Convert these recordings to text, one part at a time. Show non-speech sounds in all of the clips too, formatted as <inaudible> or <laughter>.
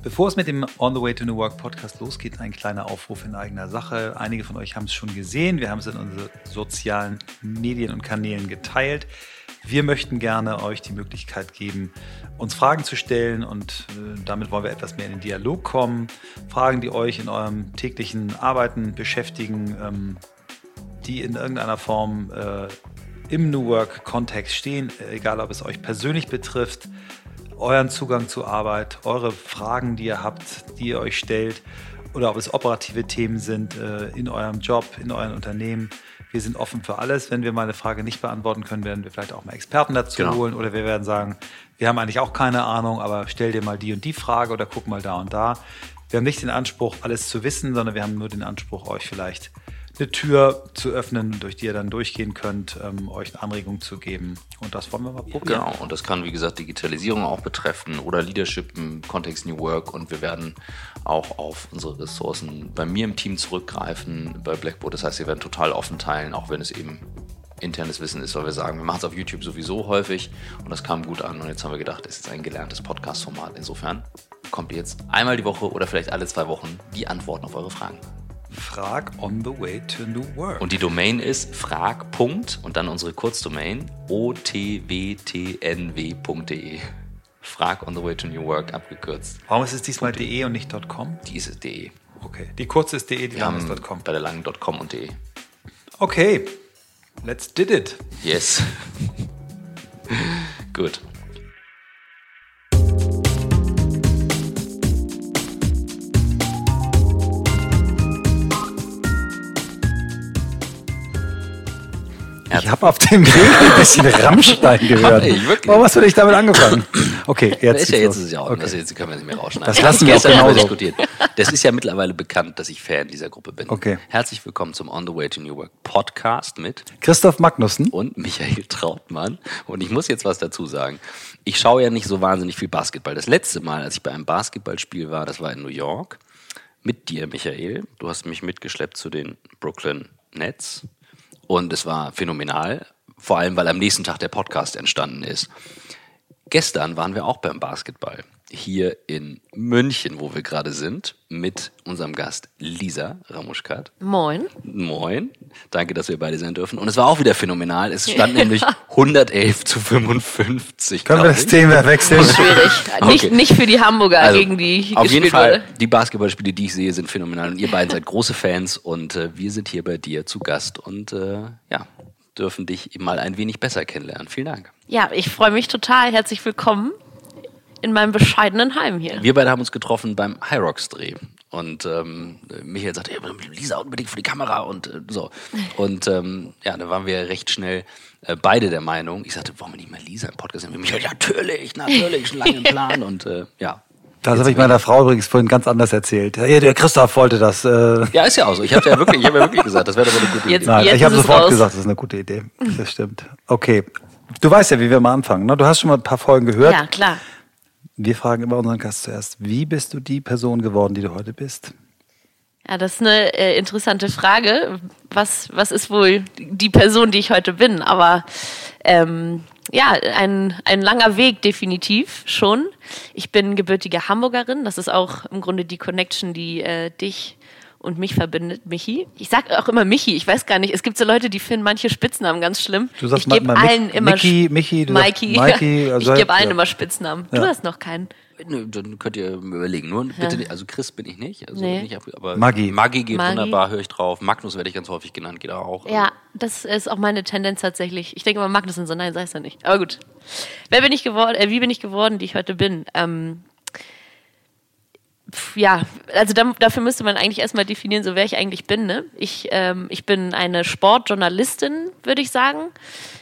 Bevor es mit dem On the Way to New Work Podcast losgeht, ein kleiner Aufruf in eigener Sache. Einige von euch haben es schon gesehen. Wir haben es in unseren sozialen Medien und Kanälen geteilt. Wir möchten gerne euch die Möglichkeit geben, uns Fragen zu stellen und äh, damit wollen wir etwas mehr in den Dialog kommen. Fragen, die euch in eurem täglichen Arbeiten beschäftigen, ähm, die in irgendeiner Form äh, im New Work-Kontext stehen, egal ob es euch persönlich betrifft, euren Zugang zur Arbeit, eure Fragen, die ihr habt, die ihr euch stellt, oder ob es operative Themen sind äh, in eurem Job, in eurem Unternehmen. Wir sind offen für alles. Wenn wir mal eine Frage nicht beantworten können, werden wir vielleicht auch mal Experten dazu genau. holen oder wir werden sagen, wir haben eigentlich auch keine Ahnung, aber stell dir mal die und die Frage oder guck mal da und da. Wir haben nicht den Anspruch, alles zu wissen, sondern wir haben nur den Anspruch, euch vielleicht eine Tür zu öffnen, durch die ihr dann durchgehen könnt, ähm, euch eine Anregung zu geben. Und das wollen wir mal probieren. Genau, und das kann, wie gesagt, Digitalisierung auch betreffen oder Leadership im Kontext New Work. Und wir werden auch auf unsere Ressourcen bei mir im Team zurückgreifen, bei Blackboard. Das heißt, wir werden total offen teilen, auch wenn es eben internes Wissen ist, weil wir sagen, wir machen es auf YouTube sowieso häufig und das kam gut an. Und jetzt haben wir gedacht, es ist ein gelerntes Podcast-Format. Insofern kommt jetzt einmal die Woche oder vielleicht alle zwei Wochen die Antworten auf eure Fragen. Frag on the way to new work. Und die Domain ist frag. und dann unsere Kurzdomain otwtnw.de. Frag on the way to new work abgekürzt. Warum ist es diesmal de und nicht .com? Die ist de. Okay. Die kurze ist de, die lange ist .com. Bei der langen .com und de. Okay. Let's did it. Yes. <laughs> Gut. Ich habe auf dem Weg ein <laughs> bisschen Rammstein gehört. Hey, Warum hast du dich damit angefangen? Okay, jetzt. ist ja jetzt ist es ja auch. Okay. Das jetzt können wir nicht mehr rausschneiden. Das lassen wir auch genauso. diskutiert. Das ist ja mittlerweile bekannt, dass ich Fan dieser Gruppe bin. Okay. Herzlich willkommen zum On the Way to New Work Podcast mit Christoph Magnussen und Michael Trautmann. Und ich muss jetzt was dazu sagen. Ich schaue ja nicht so wahnsinnig viel Basketball. Das letzte Mal, als ich bei einem Basketballspiel war, das war in New York mit dir, Michael. Du hast mich mitgeschleppt zu den Brooklyn Nets und es war phänomenal, vor allem weil am nächsten Tag der Podcast entstanden ist. Gestern waren wir auch beim Basketball hier in München, wo wir gerade sind, mit unserem Gast Lisa Ramuschkat. Moin. Moin. Danke, dass wir beide sein dürfen. Und es war auch wieder phänomenal. Es stand <laughs> nämlich 111 zu 55. Können wir das Thema wechseln? Schwierig. Okay. Nicht, nicht für die Hamburger, also, gegen die Auf jeden Fall, wurde. die Basketballspiele, die ich sehe, sind phänomenal. Und ihr beiden seid große Fans und äh, wir sind hier bei dir zu Gast und äh, ja, dürfen dich mal ein wenig besser kennenlernen. Vielen Dank. Ja, ich freue mich total. Herzlich willkommen in meinem bescheidenen Heim hier. Wir beide haben uns getroffen beim High Rocks Dreh. Und ähm, Michael sagte, ja, Lisa unbedingt für die Kamera und äh, so. <laughs> Und ähm, ja, da waren wir recht schnell äh, beide der Meinung. Ich sagte, wollen wir nicht mal Lisa im Podcast sehen? Michael, natürlich, natürlich, schon lange im <laughs> Plan. Und äh, ja, das habe ich meiner Frau übrigens vorhin ganz anders erzählt. Ja, der Christoph wollte das. Äh. Ja, ist ja auch so. Ich habe ja wirklich, ich habe ja wirklich gesagt, das wäre doch eine gute Idee. Nein, ich habe sofort raus. gesagt, das ist eine gute Idee. Das stimmt. Okay. Du weißt ja, wie wir mal anfangen. Ne? Du hast schon mal ein paar Folgen gehört. Ja, klar. Wir fragen immer unseren Gast zuerst, wie bist du die Person geworden, die du heute bist? Ja, das ist eine äh, interessante Frage. Was, was ist wohl die Person, die ich heute bin? Aber ähm, ja, ein, ein langer Weg definitiv schon. Ich bin gebürtige Hamburgerin. Das ist auch im Grunde die Connection, die äh, dich und mich verbindet Michi. Ich sag auch immer Michi. Ich weiß gar nicht. Es gibt so Leute, die finden manche Spitznamen ganz schlimm. Du sagst ich gebe allen Mick, immer Mickey, Michi, du Mikey. <laughs> Mikey also ich gebe allen ja. immer Spitznamen. Du hast noch keinen. Nö, dann könnt ihr überlegen. Nur bitte, nicht, also Chris bin ich nicht. Also nee. nicht aber Maggi. Maggi geht Maggi. wunderbar, höre ich drauf. Magnus werde ich ganz häufig genannt, geht auch. Ja, das ist auch meine Tendenz tatsächlich. Ich denke immer Magnus und so, nein, sei es ja nicht. Aber gut. Wer bin ich geworden, äh, wie bin ich geworden, die ich heute bin? Ähm, ja, also da, dafür müsste man eigentlich erstmal definieren, so wer ich eigentlich bin. Ne? Ich, ähm, ich bin eine Sportjournalistin, würde ich sagen.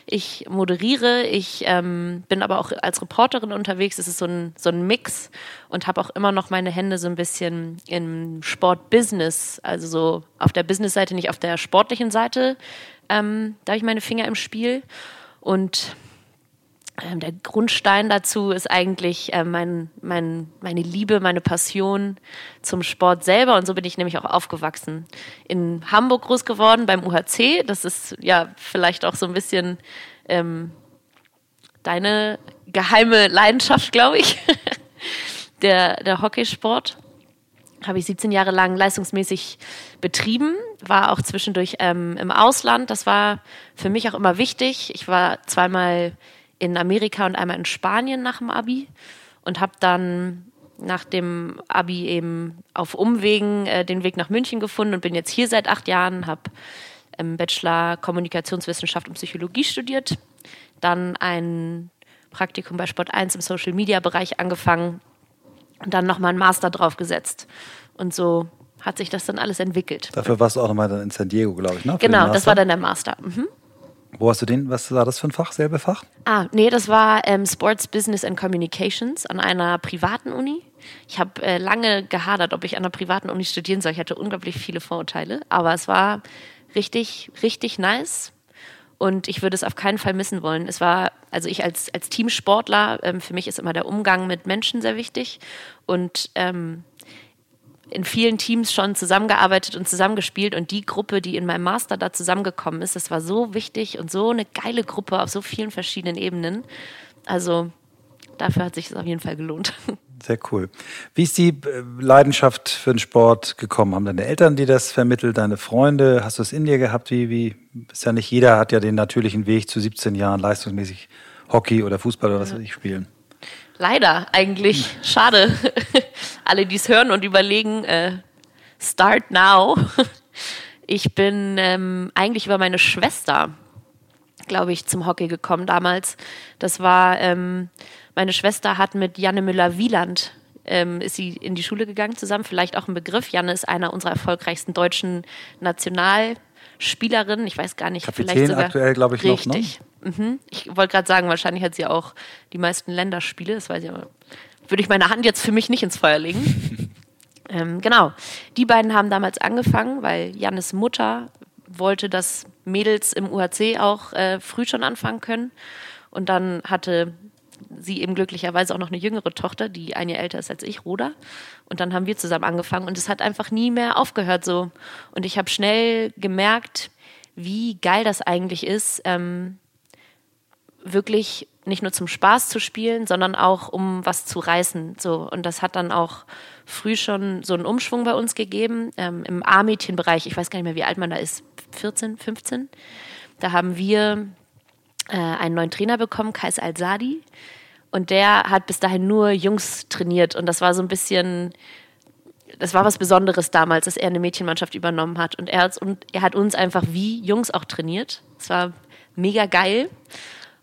Ich moderiere, ich ähm, bin aber auch als Reporterin unterwegs. Es ist so ein, so ein Mix und habe auch immer noch meine Hände so ein bisschen im Sportbusiness, also so auf der Businessseite, nicht auf der sportlichen Seite. Ähm, da habe ich meine Finger im Spiel und ähm, der Grundstein dazu ist eigentlich äh, mein, mein, meine Liebe, meine Passion zum Sport selber. Und so bin ich nämlich auch aufgewachsen. In Hamburg groß geworden beim UHC. Das ist ja vielleicht auch so ein bisschen ähm, deine geheime Leidenschaft, glaube ich. <laughs> der, der Hockeysport. Habe ich 17 Jahre lang leistungsmäßig betrieben, war auch zwischendurch ähm, im Ausland. Das war für mich auch immer wichtig. Ich war zweimal in Amerika und einmal in Spanien nach dem Abi und habe dann nach dem Abi eben auf Umwegen äh, den Weg nach München gefunden und bin jetzt hier seit acht Jahren, habe im Bachelor Kommunikationswissenschaft und Psychologie studiert, dann ein Praktikum bei Sport 1 im Social Media Bereich angefangen und dann nochmal einen Master draufgesetzt. Und so hat sich das dann alles entwickelt. Dafür warst du auch nochmal in San Diego, glaube ich, ne? Genau, das war dann der Master. Mhm. Wo hast du den? Was war das für ein Fach? Selbe Fach? Ah, nee, das war ähm, Sports Business and Communications an einer privaten Uni. Ich habe äh, lange gehadert, ob ich an einer privaten Uni studieren soll. Ich hatte unglaublich viele Vorurteile, aber es war richtig, richtig nice. Und ich würde es auf keinen Fall missen wollen. Es war, also ich als, als Teamsportler, ähm, für mich ist immer der Umgang mit Menschen sehr wichtig. Und ähm, in vielen Teams schon zusammengearbeitet und zusammengespielt und die Gruppe, die in meinem Master da zusammengekommen ist, das war so wichtig und so eine geile Gruppe auf so vielen verschiedenen Ebenen. Also dafür hat sich es auf jeden Fall gelohnt. <laughs> Sehr cool. Wie ist die äh, Leidenschaft für den Sport gekommen? Haben deine Eltern dir das vermittelt, deine Freunde? Hast du es in dir gehabt? Wie, wie, ist ja nicht jeder hat ja den natürlichen Weg zu 17 Jahren leistungsmäßig Hockey oder Fußball oder was weiß ich spielen. Leider eigentlich. Schade. <laughs> Alle, die es hören und überlegen, äh, start now. <laughs> Ich bin ähm, eigentlich über meine Schwester, glaube ich, zum Hockey gekommen damals. Das war, ähm, meine Schwester hat mit Janne Müller-Wieland ähm, ist sie in die Schule gegangen zusammen. Vielleicht auch ein Begriff. Janne ist einer unserer erfolgreichsten deutschen Nationalspielerinnen. Ich weiß gar nicht, Kapitän vielleicht sogar aktuell, glaube ich, richtig. noch. Ne? Mhm. Ich wollte gerade sagen, wahrscheinlich hat sie auch die meisten Länderspiele. Das weiß ich aber. Würde ich meine Hand jetzt für mich nicht ins Feuer legen. <laughs> ähm, genau. Die beiden haben damals angefangen, weil Jannes Mutter wollte, dass Mädels im UHC auch äh, früh schon anfangen können. Und dann hatte sie eben glücklicherweise auch noch eine jüngere Tochter, die ein Jahr älter ist als ich, Roda. Und dann haben wir zusammen angefangen und es hat einfach nie mehr aufgehört so. Und ich habe schnell gemerkt, wie geil das eigentlich ist, ähm, wirklich nicht nur zum Spaß zu spielen, sondern auch um was zu reißen. So. Und das hat dann auch früh schon so einen Umschwung bei uns gegeben. Ähm, Im A-Mädchenbereich, ich weiß gar nicht mehr, wie alt man da ist, 14, 15. Da haben wir äh, einen neuen Trainer bekommen, Kais Al-Sadi. Und der hat bis dahin nur Jungs trainiert. Und das war so ein bisschen, das war was Besonderes damals, dass er eine Mädchenmannschaft übernommen hat. Und er, hat, und er hat uns einfach wie Jungs auch trainiert. Es war mega geil.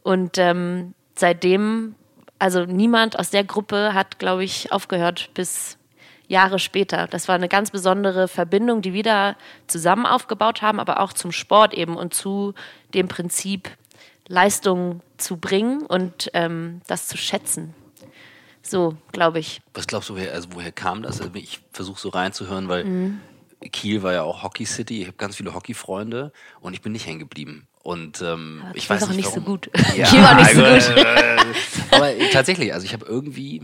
Und ähm, seitdem, also niemand aus der Gruppe hat, glaube ich, aufgehört bis Jahre später. Das war eine ganz besondere Verbindung, die wir da zusammen aufgebaut haben, aber auch zum Sport eben und zu dem Prinzip, Leistung zu bringen und ähm, das zu schätzen. So, glaube ich. Was glaubst du, woher, also woher kam das? Also ich versuche so reinzuhören, weil mhm. Kiel war ja auch Hockey City. Ich habe ganz viele Hockeyfreunde und ich bin nicht hängen geblieben. Und ähm, ich weiß auch nicht, nicht so gut. <laughs> Ja, Kiel war nicht so gut. <laughs> äh, aber tatsächlich, also ich habe irgendwie,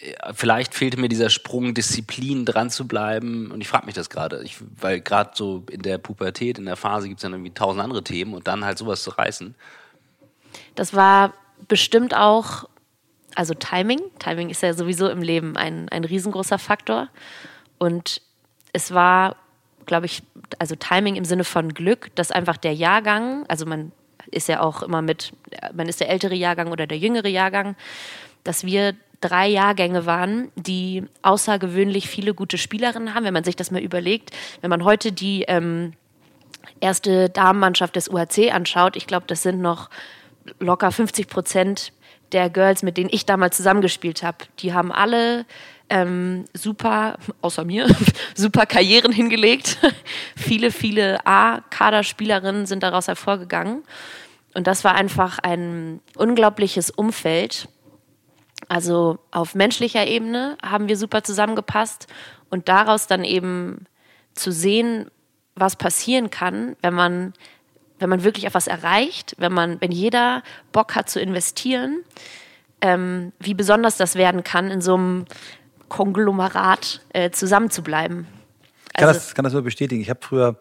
äh, vielleicht fehlte mir dieser Sprung, Disziplin dran zu bleiben. Und ich frage mich das gerade, weil gerade so in der Pubertät, in der Phase gibt es dann irgendwie tausend andere Themen und dann halt sowas zu reißen. Das war bestimmt auch, also Timing. Timing ist ja sowieso im Leben ein, ein riesengroßer Faktor. Und es war, glaube ich, also Timing im Sinne von Glück, dass einfach der Jahrgang, also man ist ja auch immer mit, man ist der ältere Jahrgang oder der jüngere Jahrgang, dass wir drei Jahrgänge waren, die außergewöhnlich viele gute Spielerinnen haben. Wenn man sich das mal überlegt, wenn man heute die ähm, erste Damenmannschaft des UHC anschaut, ich glaube, das sind noch locker 50 Prozent der Girls, mit denen ich damals zusammengespielt habe. Die haben alle ähm, super, außer mir, <laughs> super Karrieren hingelegt. <laughs> viele, viele A-Kaderspielerinnen sind daraus hervorgegangen. Und das war einfach ein unglaubliches Umfeld. Also auf menschlicher Ebene haben wir super zusammengepasst und daraus dann eben zu sehen, was passieren kann, wenn man, wenn man wirklich etwas erreicht, wenn man, wenn jeder Bock hat zu investieren, ähm, wie besonders das werden kann, in so einem Konglomerat äh, zusammenzubleiben. Ich kann, Also- das, kann das nur bestätigen. Ich habe früher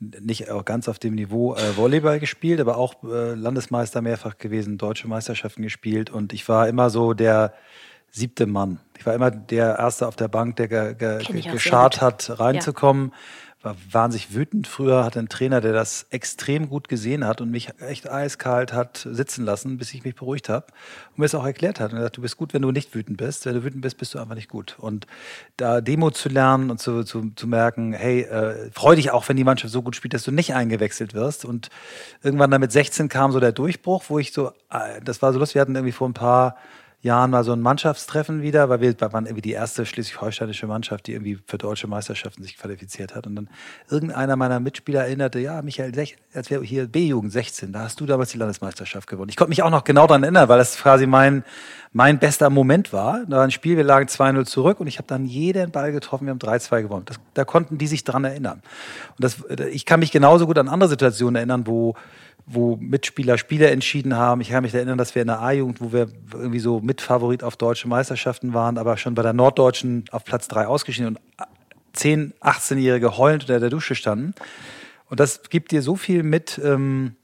nicht auch ganz auf dem Niveau äh, Volleyball gespielt, aber auch äh, Landesmeister mehrfach gewesen, deutsche Meisterschaften gespielt und ich war immer so der siebte Mann. Ich war immer der Erste auf der Bank, der ge ge geschart hat, reinzukommen. Ja war wahnsinnig wütend. Früher hatte ein Trainer, der das extrem gut gesehen hat und mich echt eiskalt hat sitzen lassen, bis ich mich beruhigt habe. Und mir es auch erklärt hat. Und er sagt, du bist gut, wenn du nicht wütend bist. Wenn du wütend bist, bist du einfach nicht gut. Und da Demo zu lernen und zu, zu, zu merken, hey, äh, freu dich auch, wenn die Mannschaft so gut spielt, dass du nicht eingewechselt wirst. Und irgendwann dann mit 16 kam so der Durchbruch, wo ich so, äh, das war so lustig, wir hatten irgendwie vor ein paar Jahren mal so ein Mannschaftstreffen wieder, weil wir waren irgendwie die erste schleswig-holsteinische Mannschaft, die irgendwie für deutsche Meisterschaften sich qualifiziert hat. Und dann irgendeiner meiner Mitspieler erinnerte, ja, Michael, als wir hier B-Jugend 16, da hast du damals die Landesmeisterschaft gewonnen. Ich konnte mich auch noch genau daran erinnern, weil das quasi mein, mein bester Moment war. Da war ein Spiel, wir lagen 2-0 zurück und ich habe dann jeden Ball getroffen, wir haben 3-2 gewonnen. Das, da konnten die sich dran erinnern. Und das, ich kann mich genauso gut an andere Situationen erinnern, wo wo Mitspieler Spiele entschieden haben. Ich kann mich erinnern, dass wir in der A-Jugend, wo wir irgendwie so Mitfavorit auf deutsche Meisterschaften waren, aber schon bei der Norddeutschen auf Platz drei ausgeschieden und 10, 18-Jährige heulend unter der Dusche standen. Und das gibt dir so viel mit ähm,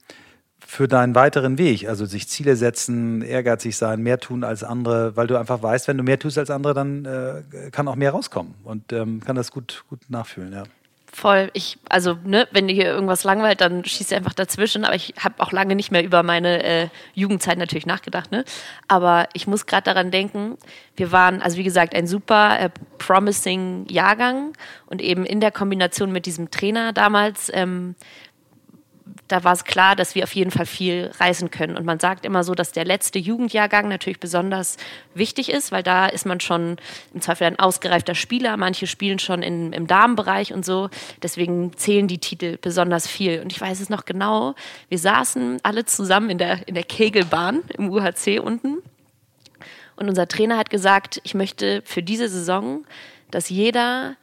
für deinen weiteren Weg. Also sich Ziele setzen, ehrgeizig sein, mehr tun als andere, weil du einfach weißt, wenn du mehr tust als andere, dann äh, kann auch mehr rauskommen und ähm, kann das gut, gut nachfühlen, ja voll. Ich, also, ne, wenn dir hier irgendwas langweilt, dann schießt du einfach dazwischen. Aber ich habe auch lange nicht mehr über meine äh, Jugendzeit natürlich nachgedacht, ne? Aber ich muss gerade daran denken, wir waren, also wie gesagt, ein super äh, promising Jahrgang und eben in der Kombination mit diesem Trainer damals ähm, da war es klar, dass wir auf jeden Fall viel reisen können. Und man sagt immer so, dass der letzte Jugendjahrgang natürlich besonders wichtig ist, weil da ist man schon im Zweifel ein ausgereifter Spieler. Manche spielen schon in, im Damenbereich und so. Deswegen zählen die Titel besonders viel. Und ich weiß es noch genau. Wir saßen alle zusammen in der, in der Kegelbahn im UHC unten. Und unser Trainer hat gesagt, ich möchte für diese Saison, dass jeder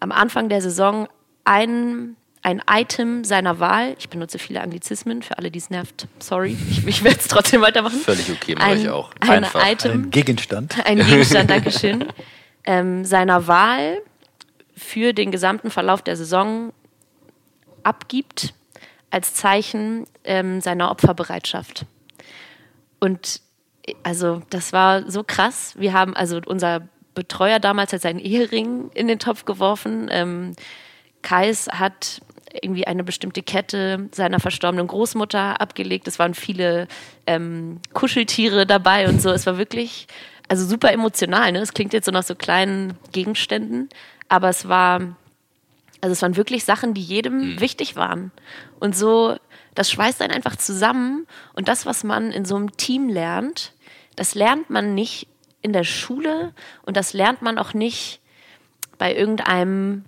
am Anfang der Saison einen ein Item seiner Wahl. Ich benutze viele Anglizismen, für alle, die es nervt. Sorry, ich, ich werde es trotzdem weitermachen. Völlig okay, mache ich auch. Ein Einfach. Item, ein Gegenstand. Ein Gegenstand, <laughs> Dankeschön. ähm, seiner Wahl für den gesamten Verlauf der Saison abgibt, als Zeichen ähm, seiner Opferbereitschaft. Und also das war so krass. Wir haben also unser Betreuer damals hat seinen Ehering in den Topf geworfen. Ähm, Kais hat irgendwie eine bestimmte Kette seiner verstorbenen Großmutter abgelegt. Es waren viele ähm, Kuscheltiere dabei und so. Es war wirklich, also super emotional. Ne? Es klingt jetzt so nach so kleinen Gegenständen, aber es war, also es waren wirklich Sachen, die jedem mhm. wichtig waren. Und so, das schweißt einen einfach zusammen. Und das, was man in so einem Team lernt, das lernt man nicht in der Schule und das lernt man auch nicht bei irgendeinem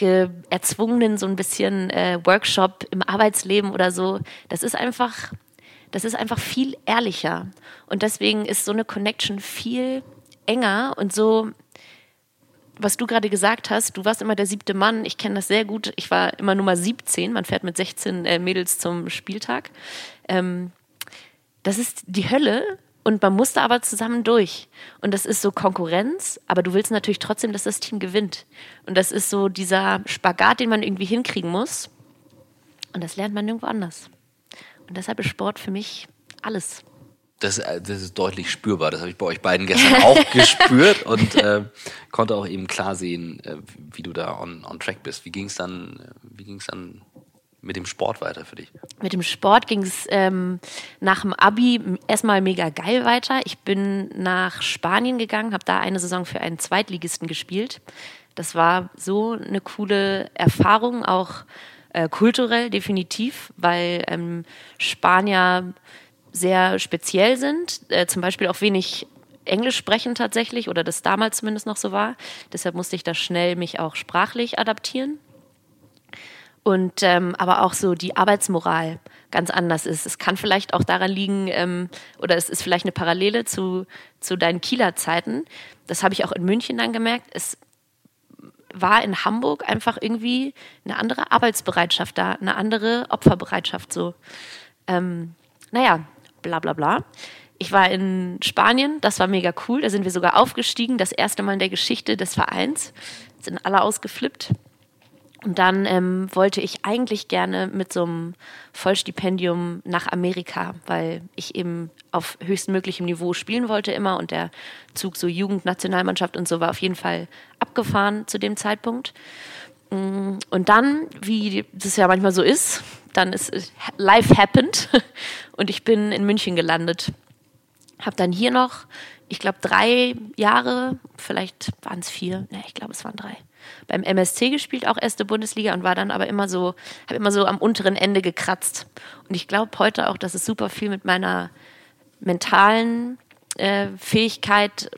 erzwungenen so ein bisschen äh, Workshop im Arbeitsleben oder so. Das ist einfach, das ist einfach viel ehrlicher. Und deswegen ist so eine Connection viel enger und so, was du gerade gesagt hast, du warst immer der siebte Mann. Ich kenne das sehr gut. Ich war immer Nummer 17. Man fährt mit 16 äh, Mädels zum Spieltag. Ähm, das ist die Hölle, und man muss da aber zusammen durch. Und das ist so Konkurrenz, aber du willst natürlich trotzdem, dass das Team gewinnt. Und das ist so dieser Spagat, den man irgendwie hinkriegen muss. Und das lernt man nirgendwo anders. Und deshalb ist Sport für mich alles. Das, äh, das ist deutlich spürbar. Das habe ich bei euch beiden gestern auch <laughs> gespürt und äh, konnte auch eben klar sehen, äh, wie du da on, on track bist. Wie ging es dann, äh, wie ging's dann mit dem Sport weiter für dich? Mit dem Sport ging es ähm, nach dem Abi erstmal mega geil weiter. Ich bin nach Spanien gegangen, habe da eine Saison für einen Zweitligisten gespielt. Das war so eine coole Erfahrung, auch äh, kulturell definitiv, weil ähm, Spanier sehr speziell sind, äh, zum Beispiel auch wenig Englisch sprechen tatsächlich oder das damals zumindest noch so war. Deshalb musste ich da schnell mich auch sprachlich adaptieren und ähm, aber auch so die Arbeitsmoral ganz anders ist. Es kann vielleicht auch daran liegen, ähm, oder es ist vielleicht eine Parallele zu, zu deinen Kieler Zeiten. Das habe ich auch in München dann gemerkt. Es war in Hamburg einfach irgendwie eine andere Arbeitsbereitschaft da, eine andere Opferbereitschaft so. Ähm, naja, bla bla bla. Ich war in Spanien, das war mega cool. Da sind wir sogar aufgestiegen, das erste Mal in der Geschichte des Vereins. Sind alle ausgeflippt. Und dann ähm, wollte ich eigentlich gerne mit so einem Vollstipendium nach Amerika, weil ich eben auf höchstmöglichem Niveau spielen wollte immer und der Zug so Jugendnationalmannschaft und so war auf jeden Fall abgefahren zu dem Zeitpunkt. Mm, und dann, wie das ja manchmal so ist, dann ist life happened <laughs> und ich bin in München gelandet. Habe dann hier noch, ich glaube, drei Jahre, vielleicht waren es vier, ne, ich glaube, es waren drei, beim MSC gespielt, auch erste Bundesliga und war dann aber immer so, habe immer so am unteren Ende gekratzt. Und ich glaube heute auch, dass es super viel mit meiner mentalen äh, Fähigkeit,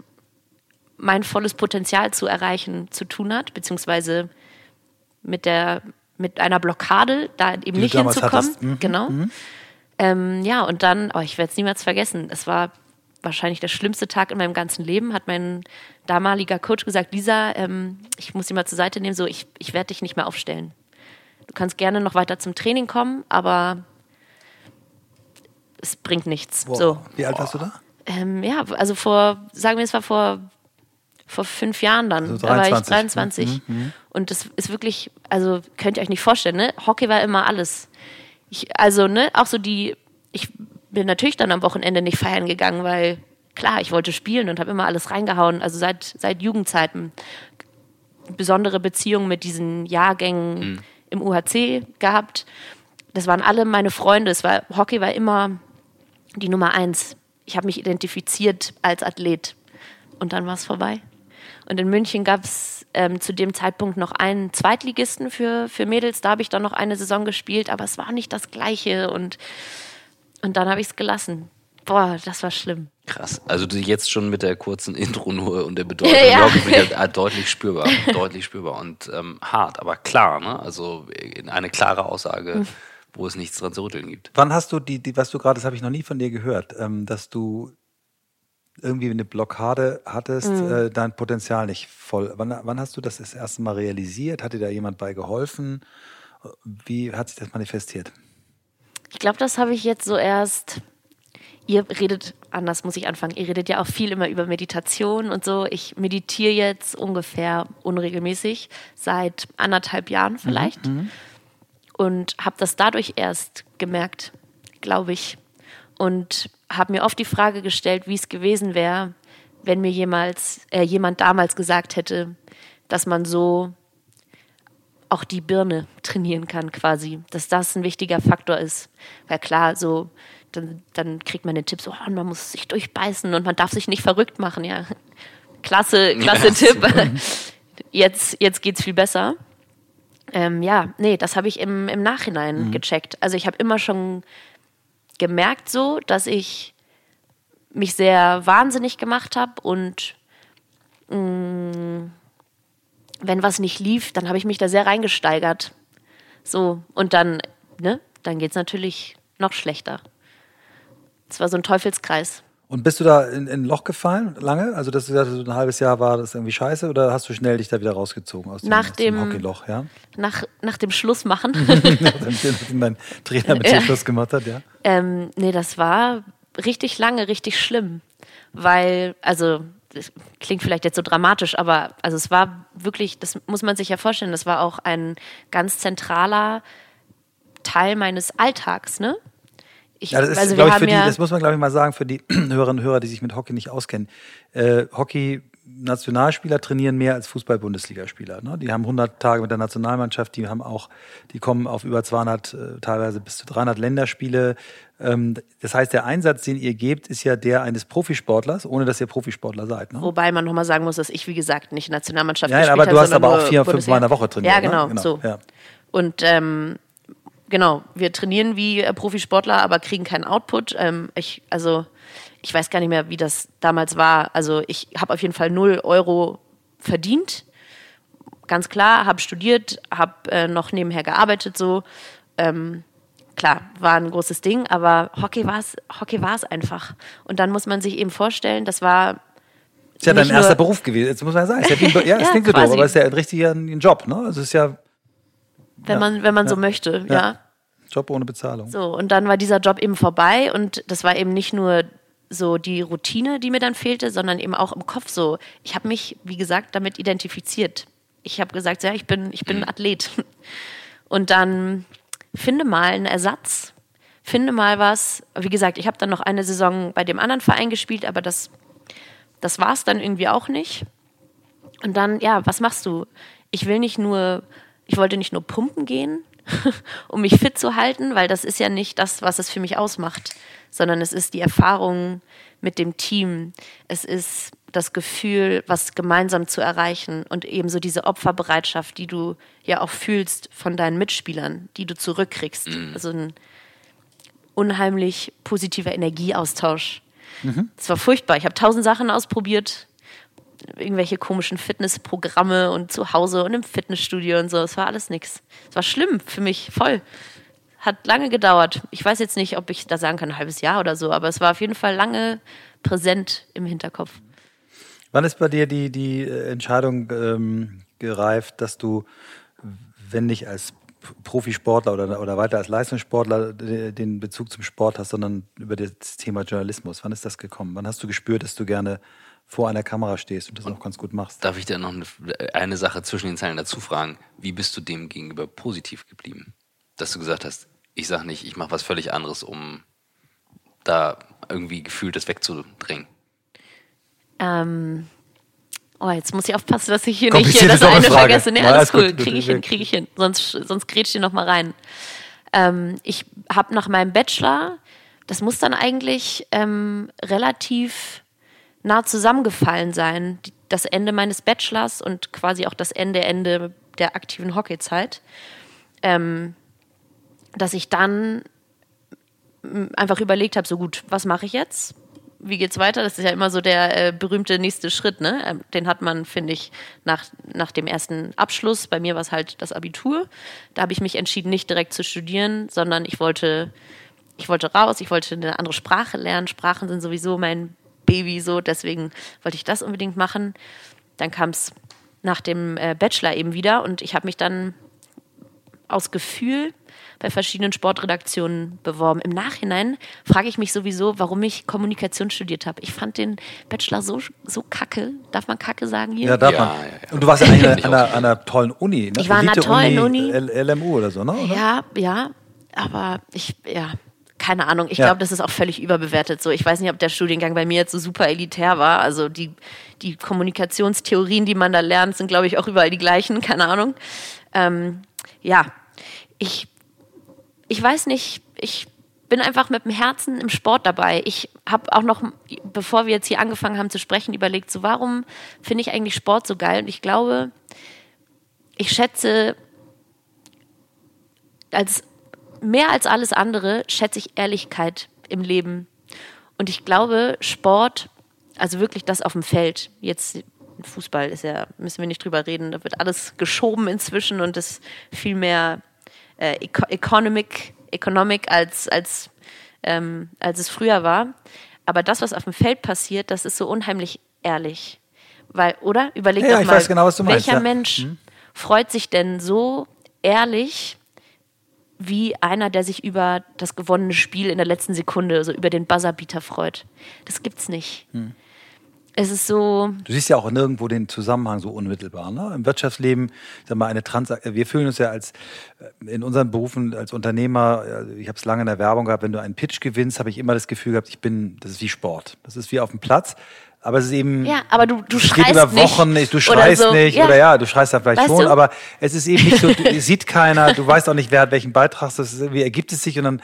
mein volles Potenzial zu erreichen, zu tun hat, beziehungsweise mit der mit einer Blockade da eben Die nicht hinzukommen. Mhm. Genau. Mhm. Ähm, ja, und dann, oh, ich werde es niemals vergessen. Es war wahrscheinlich der schlimmste Tag in meinem ganzen Leben, hat mein damaliger Coach gesagt, Lisa, ähm, ich muss dich mal zur Seite nehmen, so ich, ich werde dich nicht mehr aufstellen. Du kannst gerne noch weiter zum Training kommen, aber es bringt nichts. Wow. So. Wie alt warst du da? Ähm, ja, also vor, sagen wir, es war vor, vor fünf Jahren dann. Also 23. Da war ich 23. Mhm, mhm. Und das ist wirklich, also könnt ihr euch nicht vorstellen, ne? Hockey war immer alles. Ich, also, ne, auch so die, ich bin natürlich dann am Wochenende nicht feiern gegangen, weil klar, ich wollte spielen und habe immer alles reingehauen. Also seit, seit Jugendzeiten. Besondere Beziehungen mit diesen Jahrgängen mhm. im UHC gehabt. Das waren alle meine Freunde. Es war, Hockey war immer die Nummer eins. Ich habe mich identifiziert als Athlet. Und dann war es vorbei. Und in München gab es ähm, zu dem Zeitpunkt noch einen Zweitligisten für, für Mädels. Da habe ich dann noch eine Saison gespielt, aber es war nicht das Gleiche. Und, und dann habe ich es gelassen. Boah, das war schlimm. Krass. Also jetzt schon mit der kurzen <laughs> Intro nur und der <laughs> Bedeutung ja. wieder äh, deutlich spürbar. <laughs> deutlich spürbar und ähm, hart, aber klar, ne? Also eine klare Aussage. Mhm wo es nichts dran zu rütteln gibt. Wann hast du die, die was du gerade, das habe ich noch nie von dir gehört, ähm, dass du irgendwie eine Blockade hattest, mhm. äh, dein Potenzial nicht voll. Wann, wann hast du das das erste Mal realisiert? Hat dir da jemand bei geholfen? Wie hat sich das manifestiert? Ich glaube, das habe ich jetzt so erst. Ihr redet, anders muss ich anfangen, ihr redet ja auch viel immer über Meditation und so. Ich meditiere jetzt ungefähr unregelmäßig, seit anderthalb Jahren vielleicht. Mhm. Und habe das dadurch erst gemerkt, glaube ich. Und habe mir oft die Frage gestellt, wie es gewesen wäre, wenn mir jemals, äh, jemand damals gesagt hätte, dass man so auch die Birne trainieren kann quasi, dass das ein wichtiger Faktor ist. Weil klar, so dann, dann kriegt man den Tipp so, oh, man muss sich durchbeißen und man darf sich nicht verrückt machen, ja. Klasse, klasse ja, Tipp. <laughs> Jetzt, jetzt geht's viel besser. Ähm, ja, nee, das habe ich im, im Nachhinein mhm. gecheckt. Also ich habe immer schon gemerkt so, dass ich mich sehr wahnsinnig gemacht habe und mh, mm, wenn was nicht lief, dann habe ich mich da sehr reingesteigert. So, und dann, ne, dann geht es natürlich noch schlechter. Es war so ein Teufelskreis. Und bist du da in, in ein Loch gefallen lange? Also, dass du gesagt hast, ein halbes Jahr war das irgendwie scheiße oder hast du schnell dich da wieder rausgezogen aus dem, nach aus dem, dem Hockeyloch? Ja? Nach, nach dem Schlussmachen. <laughs> Nachdem <laughs> dein Trainer mit dir Schluss gemacht hat, ja? Ähm, nee, das war richtig lange, richtig schlimm. Weil, also, das klingt vielleicht jetzt so dramatisch, aber also es war wirklich, das muss man sich ja vorstellen, das war auch ein ganz zentraler Teil meines Alltags, ne? Ich, ja, das, ist, also ich, die, das muss man, glaube ich, mal sagen, für die <clears throat> Hörerinnen und Hörer, die sich mit Hockey nicht auskennen. Äh, Hockey Nationalspieler trainieren mehr als Fußball-Bundesligaspieler. Ne? Die haben 100 Tage mit der Nationalmannschaft, die haben auch, die kommen auf über 200, äh, teilweise bis zu 300 Länderspiele. Ähm, das heißt, der Einsatz, den ihr gebt, ist ja der eines Profisportlers, ohne dass ihr Profisportler seid. Ne? Wobei man nochmal sagen muss, dass ich, wie gesagt, nicht Nationalmannschaft ja, gespielt habe. Ja, aber du hast aber auch vier, fünf Mal in der Woche trainiert. Ja, genau, ne? genau. so. Ja. Und ähm, genau, wir trainieren wie äh, Profisportler, aber kriegen keinen Output. Ähm, ich, also ich weiß gar nicht mehr, wie das damals war. Also ich habe auf jeden Fall 0 Euro verdient. Ganz klar, habe studiert, habe äh, noch nebenher gearbeitet so. Ähm, klar, war ein großes Ding, aber Hockey war es Hockey war's einfach. Und dann muss man sich eben vorstellen, das war ist ja dein erster Beruf gewesen, jetzt muss man sagen. Ist <laughs> ja, ja, es klingt so doof, aber es ist ja ein richtiger ein Job, ne? Also es ist ja wenn ja, man, wenn man ja, so möchte, ja. Job ohne Bezahlung. So, und dann war dieser Job eben vorbei und das war eben nicht nur so die Routine, die mir dann fehlte, sondern eben auch im Kopf so. Ich habe mich, wie gesagt, damit identifiziert. ich habe gesagt, ja, ich bin, ich bin ein Athlet. <laughs> Und dann finde mal einen Ersatz, finde mal was. Wie gesagt, ich habe dann noch eine Saison bei dem anderen Verein gespielt, aber das, das war es dann irgendwie auch nicht. Und dann, ja, was machst du? Ich will nicht nur, ich wollte nicht nur pumpen gehen, <laughs> um mich fit zu halten, weil das ist ja nicht das, was es für mich ausmacht, sondern es ist die Erfahrung mit dem Team. Es ist das Gefühl, was gemeinsam zu erreichen und ebenso diese Opferbereitschaft, die du ja auch fühlst von deinen Mitspielern, die du zurückkriegst. Mhm. Also ein unheimlich positiver Energieaustausch. Mhm. Das war furchtbar. Ich habe tausend Sachen ausprobiert, irgendwelche komischen Fitnessprogramme und zu Hause und im Fitnessstudio und so. Es war alles nichts. Es war schlimm für mich, voll. Hat lange gedauert. Ich weiß jetzt nicht, ob ich da sagen kann, ein halbes Jahr oder so, aber es war auf jeden Fall lange präsent im Hinterkopf. Wann ist bei dir die, die äh, Entscheidung ähm, gereift, dass du, wenn nicht als Profisportler oder, oder weiter als Leistungssportler den Bezug zum Sport hast, sondern über das Thema Journalismus? Wann ist das gekommen? Wann hast du gespürt, dass du gerne vor einer Kamera stehst und das und auch ganz gut machst? Darf ich dir noch eine, eine Sache zwischen den Zeilen dazu fragen? Wie bist du dem gegenüber positiv geblieben? Dass du gesagt hast, ich sag nicht, ich mache was völlig anderes, um da irgendwie gefühlt das wegzudrängen. Ähm, oh, jetzt muss ich aufpassen, dass ich hier nicht das eine Frage. vergesse. Nee, alles cool, kriege ich hin, kriege ich hin. Sonst, sonst grätsch dir noch mal rein. Ähm, ich habe nach meinem Bachelor, das muss dann eigentlich ähm, relativ nah zusammengefallen sein. Das Ende meines Bachelors und quasi auch das Ende, Ende der aktiven Hockeyzeit. Ähm, dass ich dann einfach überlegt habe, so gut, was mache ich jetzt? Wie geht's weiter? Das ist ja immer so der äh, berühmte nächste Schritt, ne? Ähm, den hat man, finde ich, nach, nach dem ersten Abschluss. Bei mir war es halt das Abitur. Da habe ich mich entschieden, nicht direkt zu studieren, sondern ich wollte, ich wollte raus, ich wollte eine andere Sprache lernen. Sprachen sind sowieso mein Baby so, deswegen wollte ich das unbedingt machen. Dann kam es nach dem äh, Bachelor eben wieder und ich habe mich dann aus Gefühl bei verschiedenen Sportredaktionen beworben. Im Nachhinein frage ich mich sowieso, warum ich Kommunikation studiert habe. Ich fand den Bachelor so, so kacke. Darf man kacke sagen hier? Ja, darf ja, man. Ja, ja. Und du warst ja eigentlich an, einer, an einer tollen Uni. Ne? Ich war an einer tollen Uni. Uni. LMU oder so, ne? Oder? Ja, ja. Aber ich, ja, keine Ahnung. Ich ja. glaube, das ist auch völlig überbewertet. So, ich weiß nicht, ob der Studiengang bei mir jetzt so super elitär war. Also die, die Kommunikationstheorien, die man da lernt, sind, glaube ich, auch überall die gleichen. <laughs> Keine Ahnung. Ähm, ja, ich ich weiß nicht, ich bin einfach mit dem Herzen im Sport dabei. Ich habe auch noch, bevor wir jetzt hier angefangen haben zu sprechen, überlegt, so warum finde ich eigentlich Sport so geil? Und ich glaube, ich schätze, als mehr als alles andere schätze ich Ehrlichkeit im Leben. Und ich glaube, Sport, also wirklich das auf dem Feld, jetzt Fußball ist ja, müssen wir nicht drüber reden, da wird alles geschoben inzwischen und ist viel mehr äh, Economic, Economic als, als, ähm, als es früher war. Aber das, was auf dem Feld passiert, das ist so unheimlich ehrlich. Weil, oder? Überleg ja, doch mal, genau, welcher meinst, ja. Mensch hm? freut sich denn so ehrlich wie einer, der sich über das gewonnene Spiel in der letzten Sekunde, also über den Buzzerbeater freut. Das gibt's nicht. Hm es ist so. Du siehst ja auch nirgendwo den Zusammenhang so unmittelbar. Ne? Im Wirtschaftsleben, sag mal, eine Trans wir fühlen uns ja als äh, in unseren Berufen als Unternehmer, ich habe es lange in der Werbung gehabt, wenn du einen Pitch gewinnst, habe ich immer das Gefühl gehabt, ich bin, das ist wie Sport. Das ist wie auf dem Platz. Aber es ist eben. Ja, aber du, du es schreist geht über Wochen nicht, du schreist so. nicht, ja. oder ja, du schreist da vielleicht weißt schon, du? aber es ist eben nicht so, du, <laughs> sieht keiner, du weißt auch nicht, wer hat welchen Beitrag, das ist, wie ergibt es sich und dann,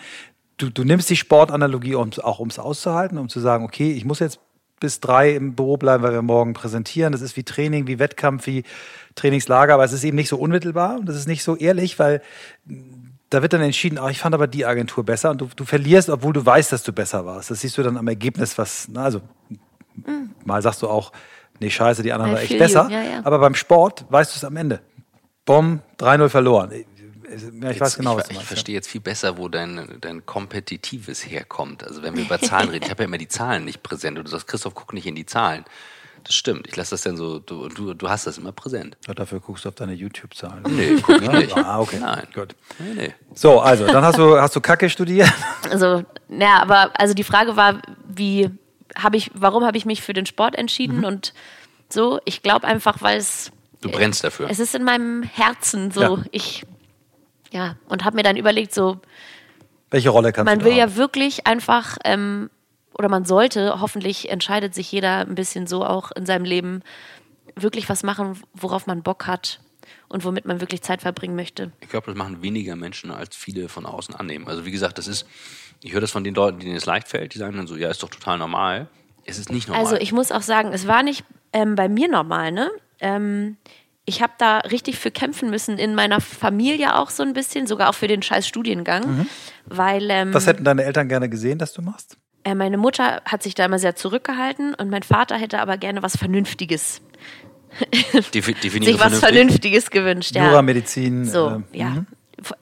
du, du nimmst die Sportanalogie, um, auch um es auszuhalten, um zu sagen, okay, ich muss jetzt bis drei im Büro bleiben, weil wir morgen präsentieren. Das ist wie Training, wie Wettkampf, wie Trainingslager, aber es ist eben nicht so unmittelbar und das ist nicht so ehrlich, weil da wird dann entschieden, ach, ich fand aber die Agentur besser und du, du verlierst, obwohl du weißt, dass du besser warst. Das siehst du dann am Ergebnis, was, na, also mhm. mal sagst du auch, nee, scheiße, die anderen waren echt besser. Ja, ja. Aber beim Sport weißt du es am Ende. Bom, 3-0 verloren. Ja, ich jetzt, weiß genau, ich, was du meinst. Ich verstehe jetzt viel besser, wo dein, dein Kompetitives herkommt. Also wenn wir über Zahlen reden, ich habe ja immer die Zahlen nicht präsent. Und du sagst, Christoph, guck nicht in die Zahlen. Das stimmt. Ich lasse das dann so, du, du, du hast das immer präsent. Ja, dafür guckst du auf deine YouTube-Zahlen. Nee, guck ich nicht. Ah, okay. Nein. Gut. Nee, nee. So, also, dann hast du, hast du Kacke studiert? Also, naja, aber also die Frage war, wie habe ich, warum habe ich mich für den Sport entschieden? Mhm. Und so, ich glaube einfach, weil es Du brennst dafür. Es ist in meinem Herzen so. Ja. Ich, ja, und habe mir dann überlegt, so, Welche Rolle kannst man du will da ja haben? wirklich einfach, ähm, oder man sollte, hoffentlich entscheidet sich jeder ein bisschen so auch in seinem Leben, wirklich was machen, worauf man Bock hat und womit man wirklich Zeit verbringen möchte. Ich glaube, das machen weniger Menschen, als viele von außen annehmen. Also wie gesagt, das ist, ich höre das von den Leuten, denen es leicht fällt, die sagen dann so, ja, ist doch total normal. Es ist nicht normal. Also ich muss auch sagen, es war nicht ähm, bei mir normal, ne? Ähm, ich habe da richtig für kämpfen müssen, in meiner Familie auch so ein bisschen, sogar auch für den scheiß Studiengang, weil ähm, Was hätten deine Eltern gerne gesehen, dass du machst? äh, meine Mutter hat sich da immer sehr zurückgehalten und mein Vater hätte aber gerne was Vernünftiges, Defi definiere <laughs> sich was vernünftig. Vernünftiges gewünscht. Ja. Jura, Medizin. So, äh, ja. mhm.